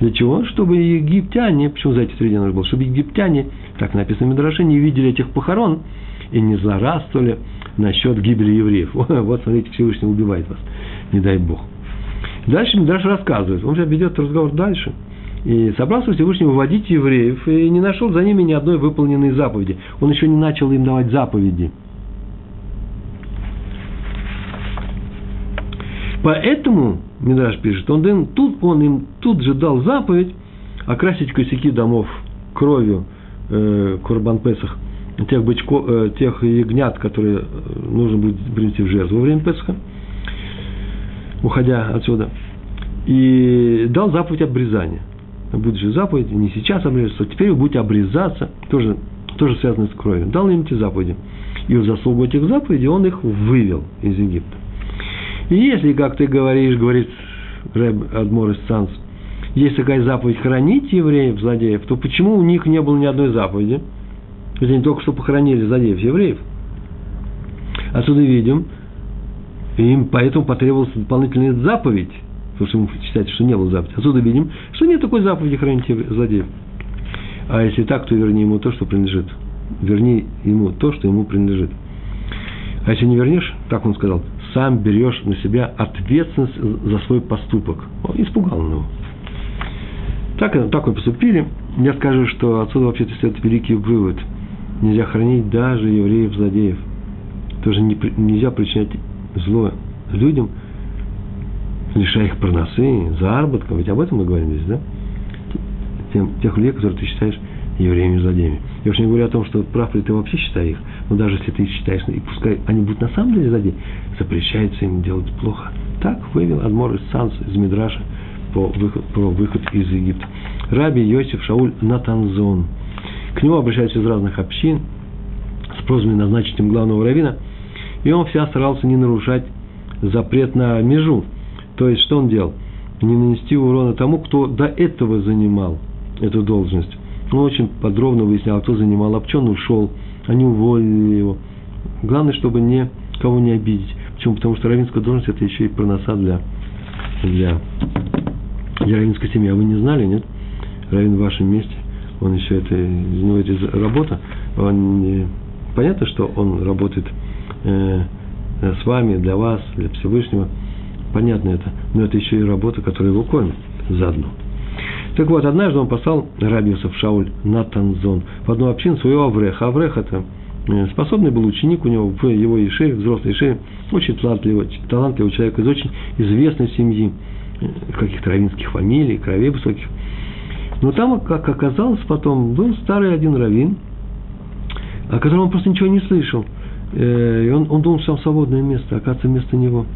Для чего? Чтобы египтяне, почему за эти три дня нужно было, чтобы египтяне, так написано в Медраше, не видели этих похорон и не злорадствовали насчет гибели евреев. Вот, смотрите, Всевышний убивает вас, не дай Бог. Дальше Медраш рассказывает, он же ведет разговор дальше. И собрался Всевышний выводить евреев, и не нашел за ними ни одной выполненной заповеди. Он еще не начал им давать заповеди. Поэтому Мидраш пишет, он, им, тут, он им тут же дал заповедь, окрасить косяки домов кровью э, Курбан Песах, тех, бычков, э, тех ягнят, которые э, нужно будет принести в жертву во время Песха, уходя отсюда. И дал заповедь обрезания. Будущая заповедь, не сейчас обрезаться, теперь вы будете обрезаться, тоже, тоже связано с кровью. Дал им эти заповеди. И в заслугу этих заповедей он их вывел из Египта. И если, как ты говоришь, говорит Рэб Адмор Санс, есть такая заповедь хранить евреев, злодеев, то почему у них не было ни одной заповеди? Ведь они только что похоронили злодеев евреев. Отсюда видим, им поэтому потребовалась дополнительная заповедь, потому что ему считается, что не было заповеди. Отсюда видим, что нет такой заповеди хранить злодеев. А если так, то верни ему то, что принадлежит. Верни ему то, что ему принадлежит. А если не вернешь, так он сказал, сам берешь на себя ответственность за свой поступок. Он испугал его. Так, так мы поступили. Я скажу, что отсюда вообще-то следует великий вывод. Нельзя хранить даже евреев-злодеев. Тоже не, нельзя причинять зло людям, лишая их проносы, заработка. Ведь об этом мы говорим здесь, да? Тем, тех людей, которые ты считаешь евреями-злодеями. Я уж не говорю о том, что прав ли ты вообще считаешь их, но даже если ты их считаешь, и пускай они будут на самом деле злодеи, запрещается им делать плохо. Так вывел Адмор из Санс, из Мидраша, по выход, про выход из Египта. Раби Йосиф Шауль Натанзон. К нему обращаются из разных общин с просьбами назначить им главного равина, и он вся старался не нарушать запрет на межу. То есть, что он делал? Не нанести урона тому, кто до этого занимал эту должность. Он очень подробно выяснял, кто занимал, а почему он ушел, они уволили его. Главное, чтобы никого не обидеть. Почему? Потому что равинская должность – это еще и проноса для, для я равинской семьи, а вы не знали, нет? Равин в вашем месте, он еще это, из него это работа, он понятно, что он работает э, с вами, для вас, для Всевышнего, понятно это, но это еще и работа, которая его кормит заодно. Так вот, однажды он послал Рабиусов Шауль на Танзон в одну общину своего Авреха. Аврех – это э, способный был ученик у него в его Ишеве, взрослой Ишеве, очень талантливый, талантливый человек из очень известной семьи каких-то равинских фамилий, кровей высоких. Но там, как оказалось потом, был старый один раввин, о котором он просто ничего не слышал. Э, и он, он думал, что там свободное место, оказывается, вместо него.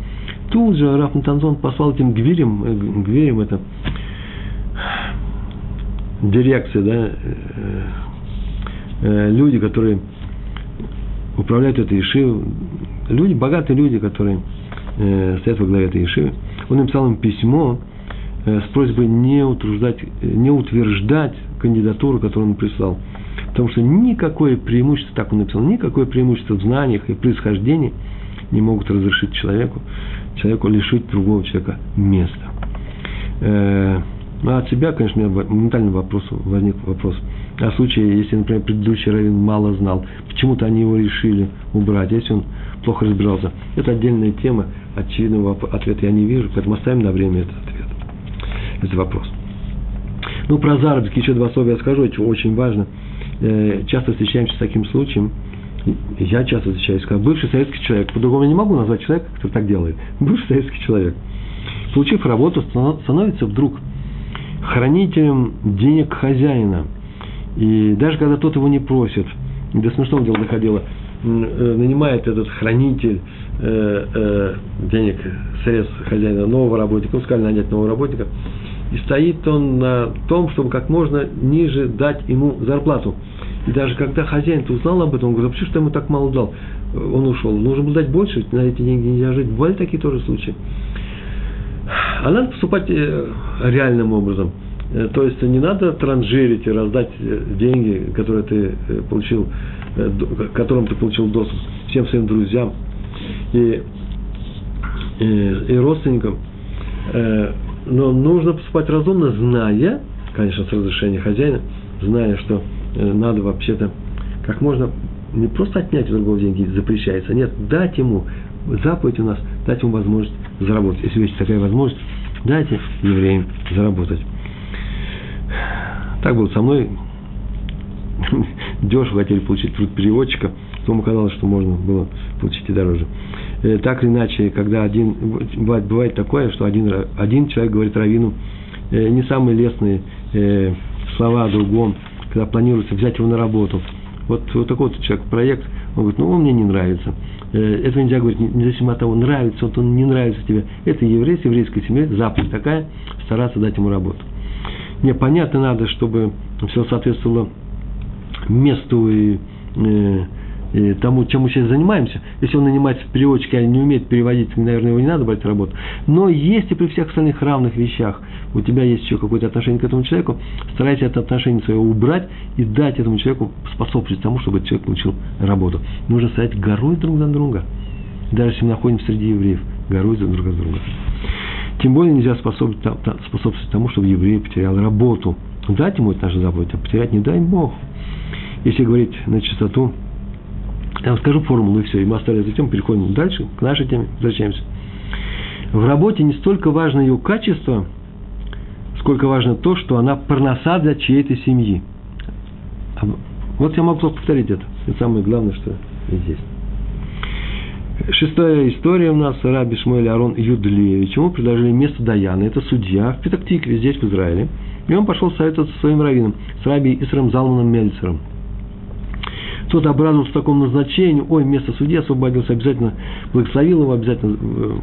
Тут же Раф Натанзон послал этим гвирям, э, гвирям это дирекция, да, э, люди, которые управляют этой Ишивой, люди, богатые люди, которые стоят во главе этой Ишивы, он написал им письмо с просьбой не, утруждать, не утверждать кандидатуру, которую он прислал. Потому что никакое преимущество, так он написал, никакое преимущество в знаниях и происхождении не могут разрешить человеку, человеку лишить другого человека места. Э, а от себя, конечно, у меня моментально вопрос, возник вопрос. А случае, если, например, предыдущий раввин мало знал, почему-то они его решили убрать, если он плохо разбирался. Это отдельная тема, очевидного ответа я не вижу, поэтому оставим на время этот ответ, этот вопрос. Ну, про заработки еще два слова я скажу, это очень важно. Э, часто встречаемся с таким случаем, я часто встречаюсь, как бывший советский человек, по-другому я не могу назвать человека, который так делает, бывший советский человек, получив работу, становится вдруг хранителем денег хозяина. И даже когда тот его не просит, до смешного дела доходило, нанимает этот хранитель э, э, денег, средств хозяина нового работника, ну, сказали нанять нового работника, и стоит он на том, чтобы как можно ниже дать ему зарплату. И даже когда хозяин узнал об этом, он говорит, а почему что ему так мало дал? Он ушел. Нужно было дать больше, на эти деньги нельзя жить. Бывали такие тоже случаи. А надо поступать реальным образом. То есть не надо транжирить и раздать деньги, которые ты получил Э, которым ты получил доступ, всем своим друзьям и, и, и родственникам. Э, но нужно поступать разумно, зная, конечно, с разрешения хозяина, зная, что э, надо вообще-то как можно не просто отнять у другого деньги запрещается, нет, дать ему, заповедь у нас, дать ему возможность заработать. Если есть такая возможность, дайте евреям заработать. Так было со мной дешево хотели получить труд переводчика, тому казалось, что можно было получить и дороже. Э, так или иначе, когда один, бывает, бывает такое, что один, один человек говорит равину э, не самые лестные э, слова о другом, когда планируется взять его на работу. Вот, вот такой вот человек, проект, он говорит, ну, он мне не нравится. Этого нельзя говорить, независимо от того, нравится он, он не нравится тебе. Это еврей с еврейской семьей, заповедь такая, стараться дать ему работу. Мне понятно надо, чтобы все соответствовало месту и э, тому, чем мы сейчас занимаемся. Если он нанимается переводчик, а не умеет переводить, наверное, его не надо брать в работу. Но если при всех остальных равных вещах у тебя есть еще какое-то отношение к этому человеку, старайся это отношение свое убрать и дать этому человеку способствовать тому, чтобы этот человек получил работу. Нужно стоять горой друг за друга. Даже если мы находимся среди евреев, горой друг за друга. Тем более нельзя способствовать тому, чтобы еврей потерял работу. Дать ему это наша заповедь, а потерять не дай Бог. Если говорить на чистоту, я вам скажу формулу, и все. И мы оставили эту тему, переходим дальше, к нашей теме, возвращаемся. В работе не столько важно ее качество, сколько важно то, что она парноса для чьей-то семьи. Вот я могу повторить это. Это самое главное, что здесь. Шестая история у нас. Раби Шмуэль Арон Юдлевич. Ему предложили место Даяна. Это судья в Петактикве, здесь, в Израиле. И он пошел советоваться со своим раввином, с Раби Исрам Залманом Мельцером – тот обрадовался такому назначению, ой, место судьи освободился, обязательно благословил его, обязательно э,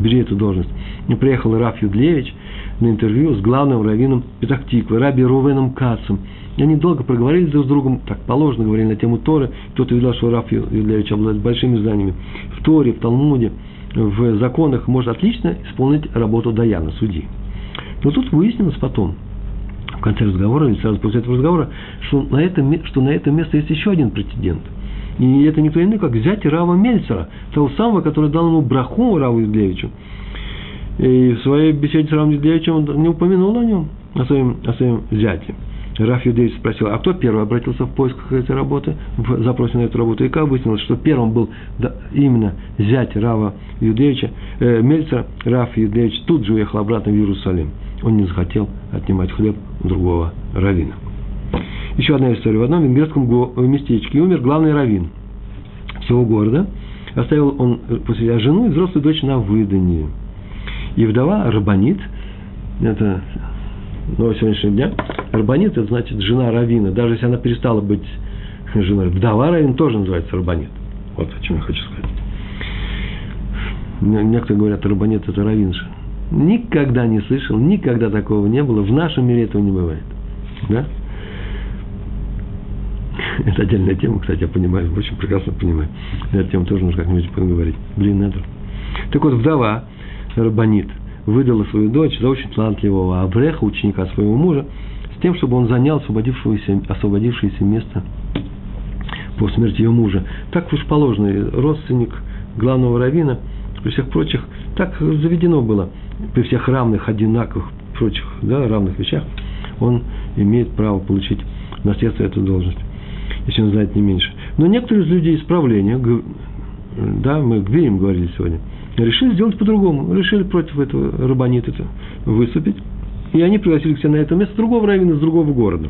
бери эту должность. И приехал Раф Юдлевич на интервью с главным раввином Петахтиквы, Раби Рувеном Кацем. И они долго проговорили друг с другом, так положено, говорили на тему Торы. Кто-то видел, что Раф Юдлевич обладает большими знаниями в Торе, в Талмуде, в законах, может отлично исполнить работу Даяна, судьи. Но тут выяснилось потом, конце разговора или сразу после этого разговора, что на это, что на это место есть еще один претендент. И это никто иной, как зять Рава Мельцера, того самого, который дал ему браху Раву Юдлевичу. И в своей беседе с Равом Юдлевичем он не упомянул о нем, о своем, о своем зяте. Раф Юдеевич спросил, а кто первый обратился в поисках этой работы, в запросе на эту работу? И как выяснилось, что первым был да, именно зять Рава Юдеевича, э, Мельцера, Раф Юдеевич тут же уехал обратно в Иерусалим. Он не захотел отнимать хлеб другого равина. Еще одна история. В одном венгерском местечке умер главный раввин всего города. Оставил он после себя жену и взрослую дочь на выдании. И вдова Рабанит, это новость сегодняшнего дня, Рабанит, это значит жена равина. Даже если она перестала быть женой. Вдова равин тоже называется Рабанит. Вот о чем я хочу сказать. Некоторые говорят, Рабанит это равинша. Никогда не слышал, никогда такого не было. В нашем мире этого не бывает. Да? Это отдельная тема, кстати, я понимаю, очень прекрасно понимаю. На эту тему тоже нужно как-нибудь поговорить. Блин, это. Так вот, вдова Рабанит выдала свою дочь за очень талантливого Авреха, ученика своего мужа, с тем, чтобы он занял освободившееся, освободившееся место по смерти ее мужа. Так уж положено, родственник главного равина, при всех прочих, так заведено было при всех равных, одинаковых, прочих, да, равных вещах, он имеет право получить наследство эту должность, если он знает не меньше. Но некоторые из людей исправления, да, мы к Гвием говорили сегодня, решили сделать по-другому, решили против этого рабонита выступить, и они пригласили к себе на это место другого равина из другого города.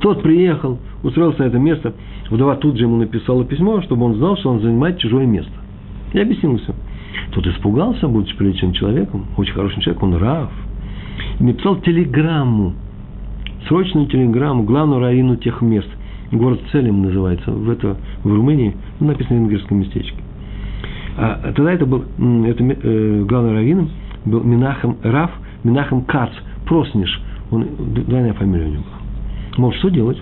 Тот приехал, устроился на это место, вдова тут же ему написала письмо, чтобы он знал, что он занимает чужое место. И объяснил все. Тот испугался, будучи приличным человеком, очень хорошим человеком, он Рав. И написал телеграмму, срочную телеграмму главному раввину тех мест. Город Целем называется, в, это, в Румынии, ну, написано в венгерском местечке. А тогда это был, это, э, главным раввином был Минахам Рав, Минахам Кац, Просниш, он, двойная фамилия у него была. Мол, что делать?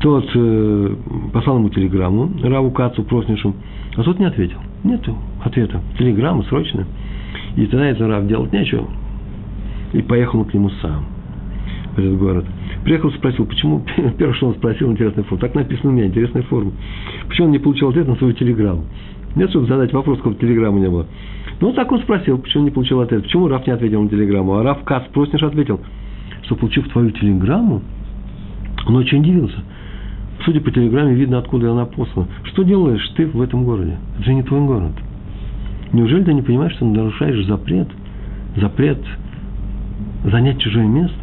Тот э, послал ему телеграмму, Раву Кацу, Проснишу, а тот не ответил. Нету ответа. Телеграмма срочно. И тогда этот Рав делать нечего. И поехал к нему сам в этот город. Приехал, спросил, почему, первое, что он спросил, интересная форма. Так написано у меня, интересная форма. Почему он не получил ответ на свою телеграмму? Нет, чтобы задать вопрос, какого телеграммы не было. Ну, так он спросил, почему не получил ответ. Почему Раф не ответил на телеграмму? А Раф Кац Просниш ответил, что, получив твою телеграмму, он очень удивился. Судя по телеграмме, видно, откуда она послана. Что делаешь ты в этом городе? Это же не твой город. Неужели ты не понимаешь, что нарушаешь запрет? Запрет занять чужое место?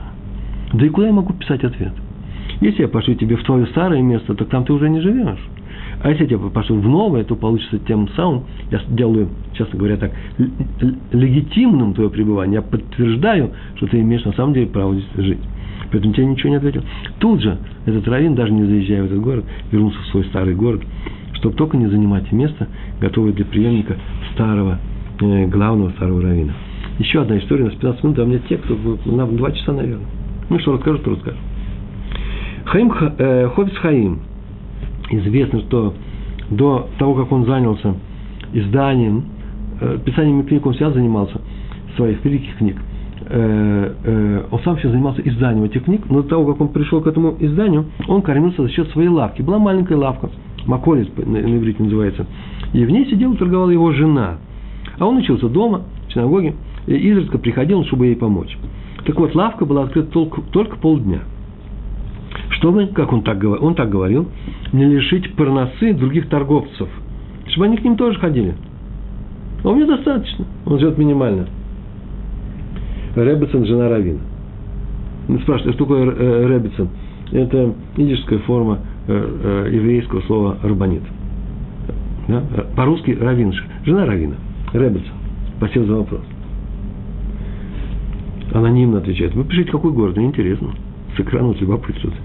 Да и куда я могу писать ответ? Если я пошлю тебе в твое старое место, то там ты уже не живешь. А если я пошел в новое, то получится тем самым, я делаю, честно говоря, так, легитимным твое пребывание. Я подтверждаю, что ты имеешь на самом деле право здесь жить. Поэтому тебе ничего не ответил. Тут же этот раввин, даже не заезжая в этот город, вернулся в свой старый город, чтобы только не занимать место, готовое для преемника старого, э, главного старого раввина. Еще одна история, на 15 минут, а у меня текст, на 2 часа, наверное. Ну, что расскажу, то расскажу. Хаим, э, Ховец Хаим. Известно, что до того, как он занялся изданием, э, писанием книг, он всегда занимался, своих великих книг. Э, э, он сам сейчас занимался изданием этих книг, но до того, как он пришел к этому изданию, он кормился за счет своей лавки. Была маленькая лавка, Маколис на, на иврите называется. И в ней сидела, торговала его жена. А он учился дома, в синагоге, и изредка приходил, чтобы ей помочь. Так вот, лавка была открыта только, только полдня. Чтобы, как он так, говорил, он так говорил, не лишить парносы других торговцев. Чтобы они к ним тоже ходили. А у меня достаточно. Он живет минимально. Ребецен – жена Равина. Ну, спрашивают, что такое э, Ребецен? Это идишская форма э, э, еврейского слова «рабанит». Да? По-русски равинша. Жена равина. Ребецен. Спасибо за вопрос. Анонимно отвечает. Вы пишите, какой город, мне интересно. С экрана любопытствует.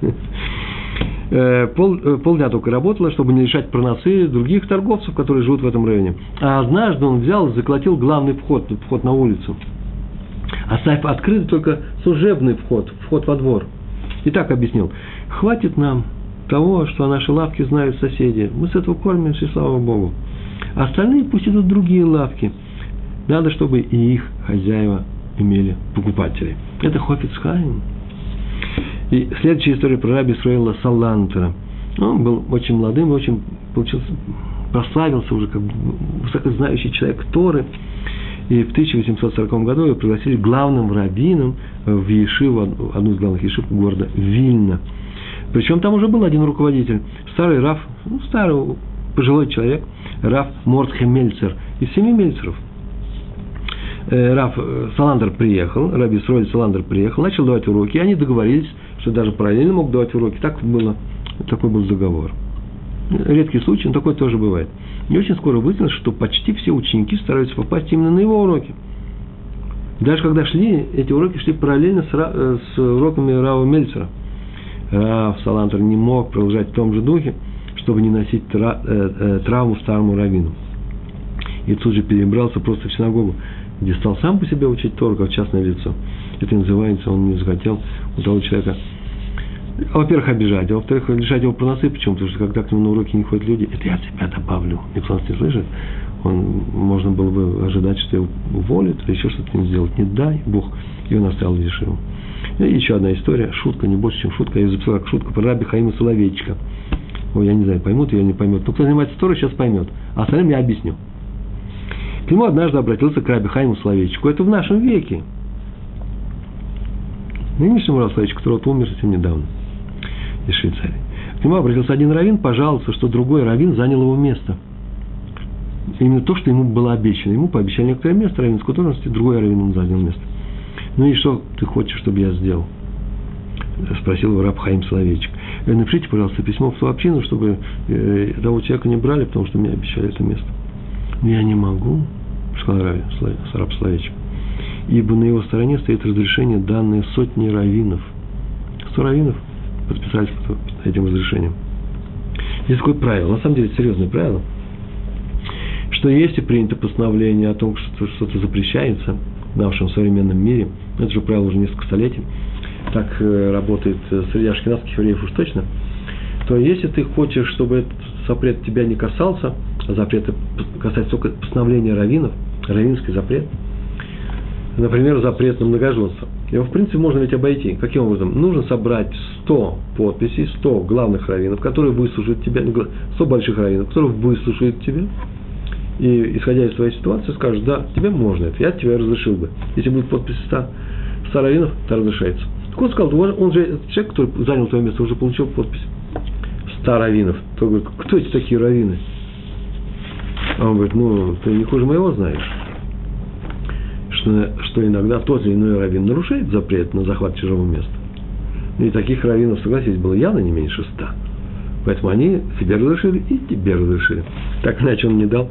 Пол, полдня только работала, чтобы не лишать проносы других торговцев, которые живут в этом районе. А однажды он взял и заколотил главный вход, вход на улицу. Оставив открыт только служебный вход, вход во двор. И так объяснил. Хватит нам того, что о нашей лавке знают соседи. Мы с этого кормимся, слава Богу. А остальные пусть идут другие лавки. Надо, чтобы и их хозяева имели покупателей. Это Хофицхайм. И следующая история про раби Исраила Салантера. Он был очень молодым, очень получился, прославился уже как высокознающий человек Торы. И в 1840 году его пригласили главным раввином в Ешиву, одну из главных Ешив города Вильна. Причем там уже был один руководитель, старый Раф, ну, старый пожилой человек, Раф Мортхе Мельцер, из семи Мельцеров. Э, Раф э, Саландер приехал, Раби Сроль Саландер приехал, начал давать уроки, и они договорились, что даже параллельно мог давать уроки. Так было, такой был договор. Редкий случай, но такое тоже бывает. И очень скоро выяснилось, что почти все ученики стараются попасть именно на его уроки. Даже когда шли, эти уроки шли параллельно с, э, с уроками Рава Мельцера. Рав Салантер не мог продолжать в том же духе, чтобы не носить тра, э, э, травму старому раввину. И тут же перебрался просто в синагогу, где стал сам по себе учить Тору, как частное лицо. Это называется, он не захотел у того человека во-первых, обижать, а во-вторых, лишать его проносы. Почему? Потому что когда к нему на уроки не ходят люди, это я от себя добавлю. Нас не слышит. Он, можно было бы ожидать, что его уволят или еще что-то им сделать. Не дай Бог. И он оставил Ешиву. И еще одна история, шутка, не больше, чем шутка. Я ее записал как шутка про раби Хаима Соловейчика. Ой, я не знаю, поймут ее, не поймет. Но кто занимается Торой, сейчас поймет. А остальным я объясню. К нему однажды обратился к раби Хаиму Соловейчику. Это в нашем веке. Нынешнему Соловейчику, который вот умер совсем недавно из Швейцарии. К нему обратился один раввин, пожаловался, что другой раввин занял его место. Именно то, что ему было обещано. Ему пообещали некоторое место раввинской должности, другой раввин ему занял место. Ну и что ты хочешь, чтобы я сделал? Спросил его раб Хаим Соловейчик. «Э, напишите, пожалуйста, письмо в ту общину, чтобы э, того человека не брали, потому что мне обещали это место. Но я не могу, сказал раб Соловейчик. Ибо на его стороне стоит разрешение, данное сотни раввинов. Сто раввинов подписались под этим разрешением. Есть такое правило, на самом деле серьезное правило, что если принято постановление о том, что что-то запрещается в нашем современном мире, это же правило уже несколько столетий, так э, работает среди ашкенадских евреев уж точно, то если ты хочешь, чтобы этот запрет тебя не касался, а запрет касается только постановления раввинов, раввинский запрет, например, запрет на многоженство, его, в принципе, можно ведь обойти. Каким образом? Нужно собрать 100 подписей, 100 главных раввинов, которые выслушают тебя, 100 больших раввинов, которые выслушают тебя, и, исходя из твоей ситуации, скажут, да, тебе можно это, я тебе разрешил бы. Если будет подпись 100, 100 раввинов, то разрешается. Так он сказал, он же, человек, который занял твое место, уже получил подпись 100 раввинов. То говорит, кто эти такие раввины? А он говорит, ну, ты не хуже моего знаешь что, что иногда тот или иной раввин нарушает запрет на захват чужого места. И таких раввинов, согласитесь, было явно не меньше ста. Поэтому они себе разрешили и тебе разрешили. Так иначе он не дал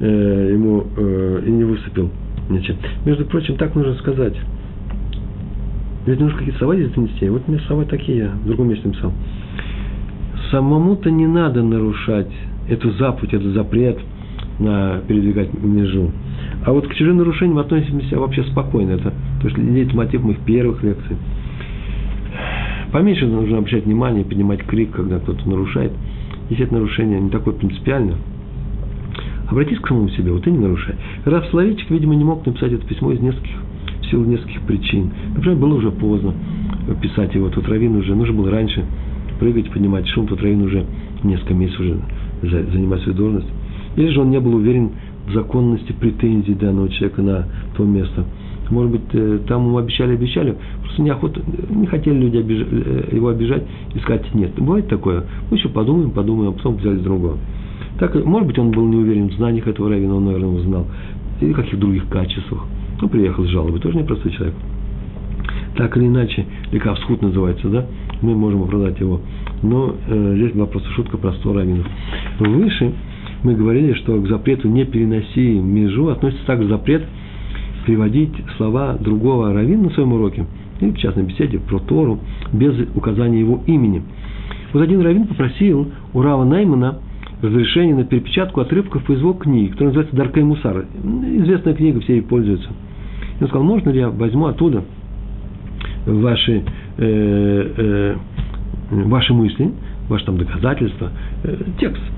э, ему э, и не выступил ничем. Между прочим, так нужно сказать. Ведь нужно какие-то слова здесь донести. Вот у меня слова такие, в другом месте написал. Самому-то не надо нарушать эту заповедь, этот запрет на передвигать межу. А вот к чужим нарушениям относимся вообще спокойно. Это то, что мотив моих первых лекций. Поменьше нужно обращать внимание, поднимать крик, когда кто-то нарушает. Если это нарушение не такое принципиальное, обратись к самому себе, вот ты не нарушай. Раф Словечек, видимо, не мог написать это письмо из нескольких, в силу нескольких причин. Например, было уже поздно писать его, тут Равин уже, нужно было раньше прыгать, поднимать шум, тут Равин уже несколько месяцев уже занимать свою должность. Или же он не был уверен в законности претензий данного человека на то место. Может быть, э, там ему обещали, обещали, просто неохота, не хотели люди обиж... Э, его обижать и сказать нет. Бывает такое. Мы еще подумаем, подумаем, а потом взяли другого. Так, может быть, он был не уверен в знаниях этого равина, он, наверное, знал. Или каких других качествах. Ну, приехал с жалобой, тоже непростой человек. Так или иначе, лекавсхуд называется, да? Мы можем оправдать его. Но э, здесь была просто шутка про 100 раввинов. Выше мы говорили, что к запрету «не переноси межу» относится также запрет приводить слова другого раввина на своем уроке, или в частной беседе про Тору, без указания его имени. Вот один раввин попросил у Рава Наймана разрешение на перепечатку отрывков из его книги, которая называется «Даркай Мусар». Известная книга, все ей пользуются. И он сказал, можно ли я возьму оттуда ваши, э, э, ваши мысли, ваши там доказательства, э, текст –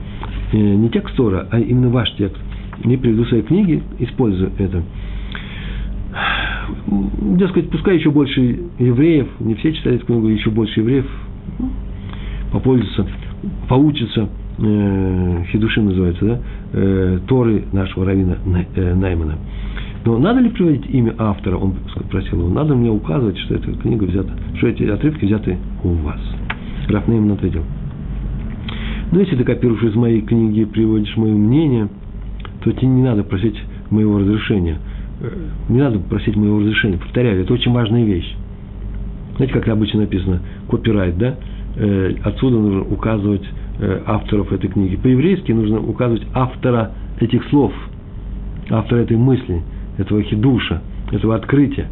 не текст Тора, а именно ваш текст. Не приведу свои книги, использую это. Дескать, пускай еще больше евреев, не все читают книгу, еще больше евреев ну, попользуются, поучатся, э, хидушим называется, да, э, Торы нашего равина э, Наймана. Но надо ли приводить имя автора? Он спросил его. Надо мне указывать, что эта книга взята, что эти отрывки взяты у вас. Раф Нейман ответил – но если ты копируешь из моей книги приводишь мое мнение, то тебе не надо просить моего разрешения. Э, не надо просить моего разрешения. Повторяю, это очень важная вещь. Знаете, как обычно написано, копирайт, да? Э, отсюда нужно указывать э, авторов этой книги. По-еврейски нужно указывать автора этих слов, автора этой мысли, этого хидуша, этого открытия.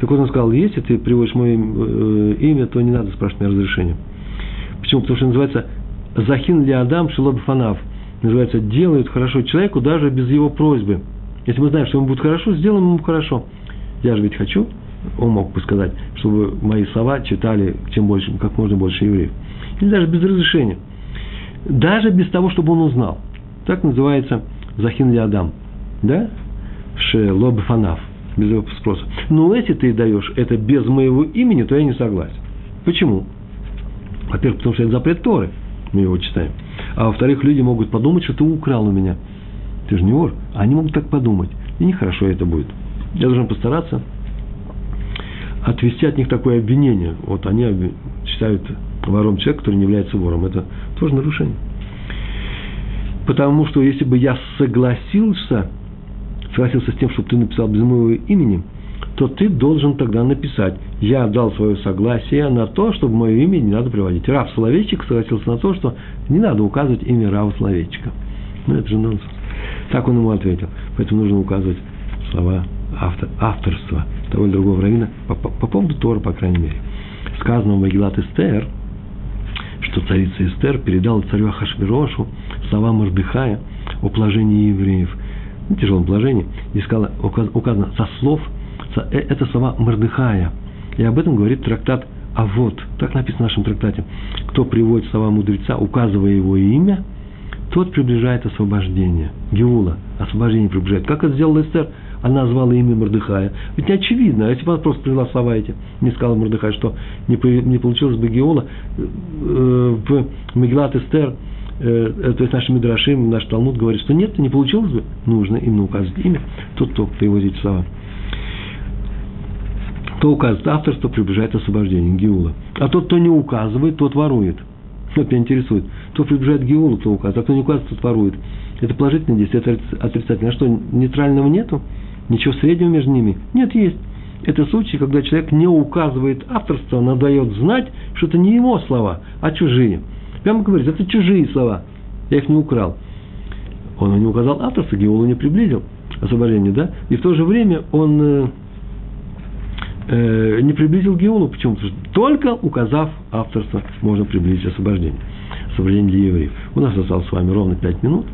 Так вот он сказал, если ты приводишь мое имя, то не надо спрашивать разрешения. Почему? Потому что называется Захин ли Адам Шилобфанав. Называется, делают хорошо человеку даже без его просьбы. Если мы знаем, что ему будет хорошо, сделаем ему хорошо. Я же ведь хочу, он мог бы сказать, чтобы мои слова читали чем больше, как можно больше евреев. Или даже без разрешения. Даже без того, чтобы он узнал. Так называется Захин ли Адам. Да? Шелобфанав. Без его спроса. Но если ты даешь это без моего имени, то я не согласен. Почему? Во-первых, потому что это запрет Торы – мы его читаем. А во-вторых, люди могут подумать, что ты украл у меня. Ты же не вор. Они могут так подумать. И нехорошо это будет. Я должен постараться отвести от них такое обвинение. Вот они считают вором человека, который не является вором. Это тоже нарушение. Потому что если бы я согласился, согласился с тем, чтобы ты написал без моего имени, то ты должен тогда написать, я дал свое согласие на то, чтобы мое имя не надо приводить. Рав Словечек согласился на то, что не надо указывать имя Рава Словечка. Ну, это же нонсенс. Так он ему ответил. Поэтому нужно указывать слова автор, авторства того или другого равина по, по, по поводу Тора, по крайней мере. Сказано в Магилат Эстер, что царица Эстер передала царю Ахашвирошу слова Мордыхая о положении евреев. Ну, тяжелом положении. И сказала, указано со слов – Э, это слова Мордыхая. И об этом говорит трактат а вот, так написано в нашем трактате, кто приводит слова мудреца, указывая его имя, тот приближает освобождение. Геула, освобождение приближает. Как это сделал Эстер? Она назвала имя Мордыхая. Ведь не очевидно, если бы она просто привела слова эти, не сказала Мордыхай, что не, не получилось бы Геола, э, в Меглат Эстер, э, то есть наши Мидрашим, наш Талмуд говорит, что нет, не получилось бы, нужно именно указывать имя, тот, кто приводит слова. Кто указывает авторство, приближает освобождение, Геула. А тот, кто не указывает, тот ворует. Вот меня интересует. Кто приближает Геулу, кто указывает, а кто не указывает, тот ворует. Это положительное действие, это отрицательное. А что, нейтрального нету? Ничего среднего между ними? Нет, есть. Это случай, когда человек не указывает авторство, но дает знать, что это не его слова, а чужие. Прямо говорит, это чужие слова, я их не украл. Он не указал авторство, Геолу не приблизил освобождение, да? И в то же время он э, не приблизил Геолу. Почему? Потому что только указав авторство, можно приблизить освобождение. Освобождение для евреев. У нас осталось с вами ровно пять минут,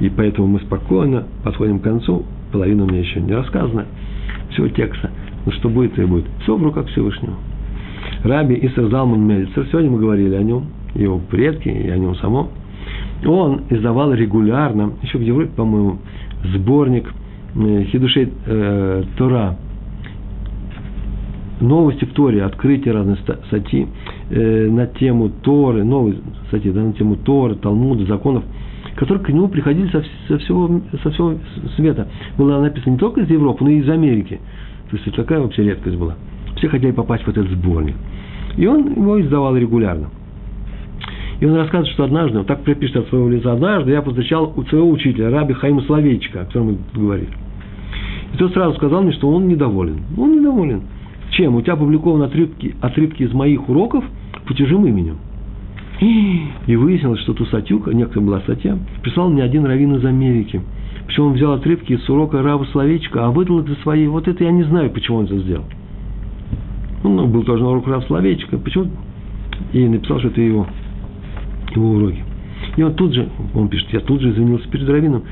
и поэтому мы спокойно подходим к концу. Половина у меня еще не рассказана. Всего текста. Ну, что будет, и будет. Все в руках Всевышнего. Раби Исер Залман Мельцер, сегодня мы говорили о нем, его предки и о нем самом. Он издавал регулярно, еще в Европе, по-моему, сборник э, Хидушей э, Тора, новости в Торе, открытие разных статей э, на тему Торы, новые статьи да, на тему Торы, Талмуда, законов, которые к нему приходили со, со, всего, со всего света. Было написано не только из Европы, но и из Америки. То есть, это такая вообще редкость была. Все хотели попасть в этот сборник. И он его издавал регулярно. И он рассказывает, что однажды, он так припишет от своего лица, однажды я повстречал у своего учителя, раби Хаима Словечка, о котором мы говорили. И тот сразу сказал мне, что он недоволен. Он недоволен. Чем? У тебя опубликованы отрывки, отрывки из моих уроков по чужим именем. И выяснилось, что ту статью, некоторая была статья, прислал мне один раввин из Америки. Причем он взял отрывки из урока Рава Словечка, а выдал их за свои. Вот это я не знаю, почему он это сделал. Он был тоже на урок Рава Словечка. Почему? И написал, что это его его уроки. И он тут же, он пишет, я тут же извинился перед Равином,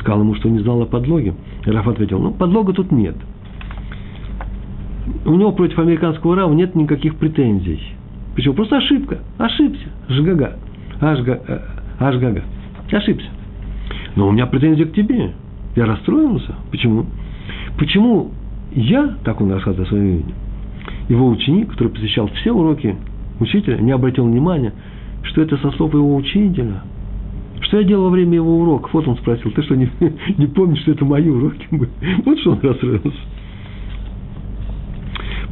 сказал ему, что не знал о подлоге. И Раф ответил, ну, подлога тут нет. У него против американского Рава нет никаких претензий. Почему? Просто ошибка. Ошибся. Жгага. Ашга, э, ашгага. Ошибся. Но у меня претензии к тебе. Я расстроился. Почему? Почему я, так он рассказывает о своем имени, его ученик, который посещал все уроки учителя, не обратил внимания – что это со слов его учителя. Что я делал во время его уроков? Вот он спросил, ты что, не, не помнишь, что это мои уроки были? Вот что он расстроился.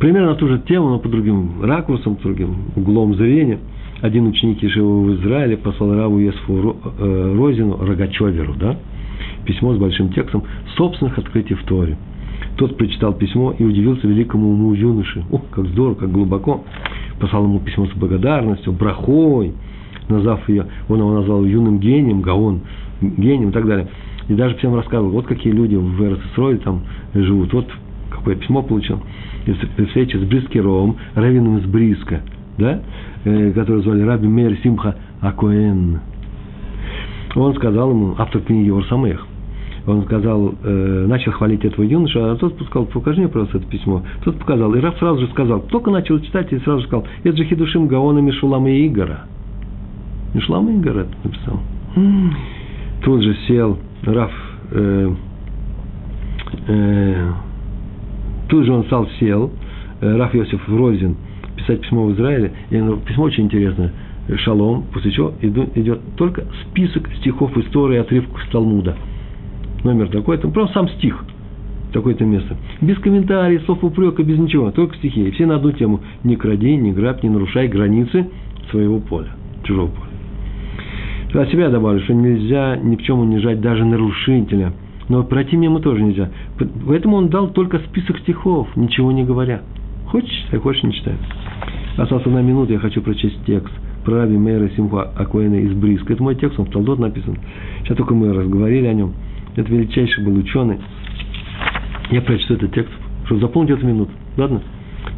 Примерно ту же тему, но по другим ракурсам, другим углом зрения. Один ученик Ешева в Израиле послал Раву Есфу э, Розину, Рогачеверу, да, письмо с большим текстом собственных открытий в Торе. Тот прочитал письмо и удивился великому уму юноши. О, как здорово, как глубоко послал ему письмо с благодарностью, брахой, назвав ее, он его назвал юным гением, гаон, гением и так далее. И даже всем рассказывал, вот какие люди в Эрцесрое там живут, вот какое письмо получил. И встреча с Брискеровым, раввином из Бриска, да, э, который звали Раби Мейр Симха Акоэн. Он сказал ему, автор книги Орсамех, он сказал, э, начал хвалить этого юноша, а тот сказал, покажи мне, просто это письмо. Тот показал, и Раф сразу же сказал, только начал читать, и сразу же сказал, это же Хидушим Гаона Мишулама и Игора. Мишулама и Игора это написал. Тут же сел Раф, э, э, тут же он стал сел, э, Раф Йосиф Розин, писать письмо в Израиле, и оно, письмо очень интересное, шалом, после чего идет только список стихов истории отрывков с Талмуда – номер такой-то, просто сам стих, такое-то место. Без комментариев, слов упрека, без ничего, только стихи. И все на одну тему. Не кради, не грабь, не нарушай границы своего поля, чужого поля. От себя добавлю, что нельзя ни в чем унижать даже нарушителя. Но пройти мимо тоже нельзя. Поэтому он дал только список стихов, ничего не говоря. Хочешь читай, хочешь не читай. Осталась одна минута, я хочу прочесть текст про Раби Мейра Симха Акуэна из Бриска. Это мой текст, он в Талдот написан. Сейчас только мы разговорили о нем. Это величайший был ученый. Я прочту этот текст, чтобы запомнить эту минуту. Ладно?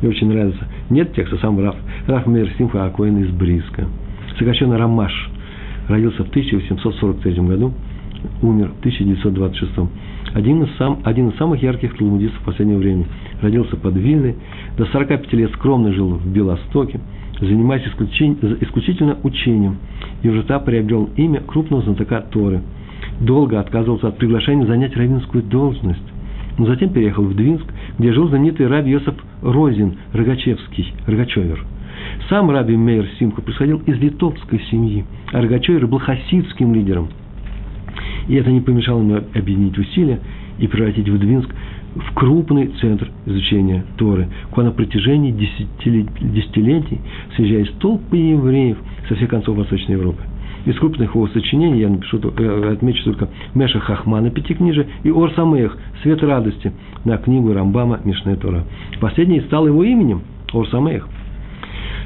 Мне очень нравится. Нет текста, сам Раф. Раф Мейер Симха Акуэн из Бриска. Сокращенно Рамаш. Родился в 1843 году, умер в 1926. Один из, сам, один из самых ярких талмудистов последнего времени. Родился под Вильной, до 45 лет скромно жил в Белостоке, занимаясь исключительно учением, и уже та приобрел имя крупного знатока Торы – долго отказывался от приглашения занять равинскую должность. Но затем переехал в Двинск, где жил знаменитый раби Йосиф Розин, Рогачевский, Рогачевер. Сам раби Мейер Симха происходил из литовской семьи, а Рогачевер был хасидским лидером. И это не помешало ему объединить усилия и превратить в Двинск в крупный центр изучения Торы, куда на протяжении десятилетий съезжались толпы евреев со всех концов Восточной Европы. Из крупных его сочинений я напишу, э, отмечу только Меша Хахмана Пятикнижие и Ор Самех Свет радости на книгу Рамбама Мишне Тора. Последний стал его именем Ор Самех.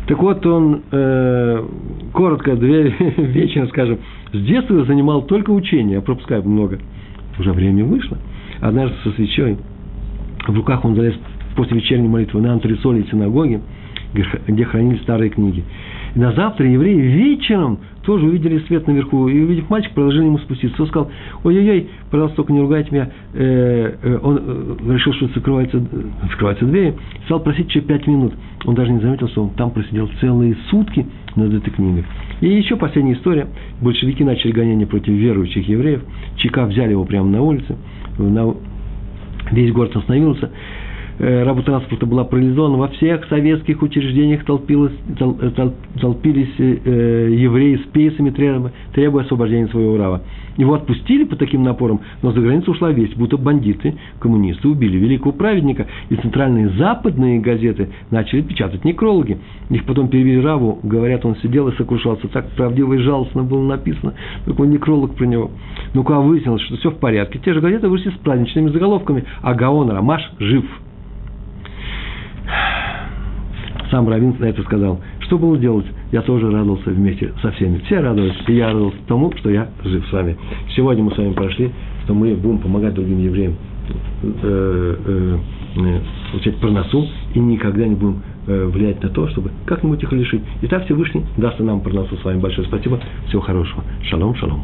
Так вот, он, э, коротко, две вещи, скажем, с детства занимал только учение, я пропускаю много. Уже время вышло. Однажды со свечой в руках он залез после вечерней молитвы на антресоли синагоги, где хранили старые книги. И на завтра евреи вечером тоже увидели свет наверху. И увидев мальчик, предложили ему спуститься. Он сказал, ой-ой-ой, пожалуйста, только не ругайте меня. Э, э, он э, решил, что закрывается, закрывается дверь. Стал просить еще пять минут. Он даже не заметил, что он там просидел целые сутки над этой книгой. И еще последняя история. Большевики начали гонение против верующих евреев. ЧК взяли его прямо на улице. На... Весь город остановился. Э, работа транспорта была парализована, во всех советских учреждениях толпилось, тол, э, тол, толпились э, евреи с пейсами, требуя, требуя освобождения своего рава. Его отпустили по таким напорам, но за границу ушла весть, будто бандиты, коммунисты убили великого праведника, и центральные западные газеты начали печатать некрологи. Их потом перевели Раву, говорят, он сидел и сокрушался, так правдиво и жалостно было написано, такой некролог про него. Ну-ка, выяснилось, что все в порядке. Те же газеты вышли с праздничными заголовками, а Гаон Рамаш жив – сам Равин на это сказал. Что было делать? Я тоже радовался вместе со всеми. Все радовались, и я радовался тому, что я жив с вами. Сегодня мы с вами прошли, что мы будем помогать другим евреям э, э, э, получать проносу и никогда не будем влиять на то, чтобы как-нибудь их лишить. И так Всевышний даст нам проносу. С вами большое спасибо. Всего хорошего. Шалом, шалом.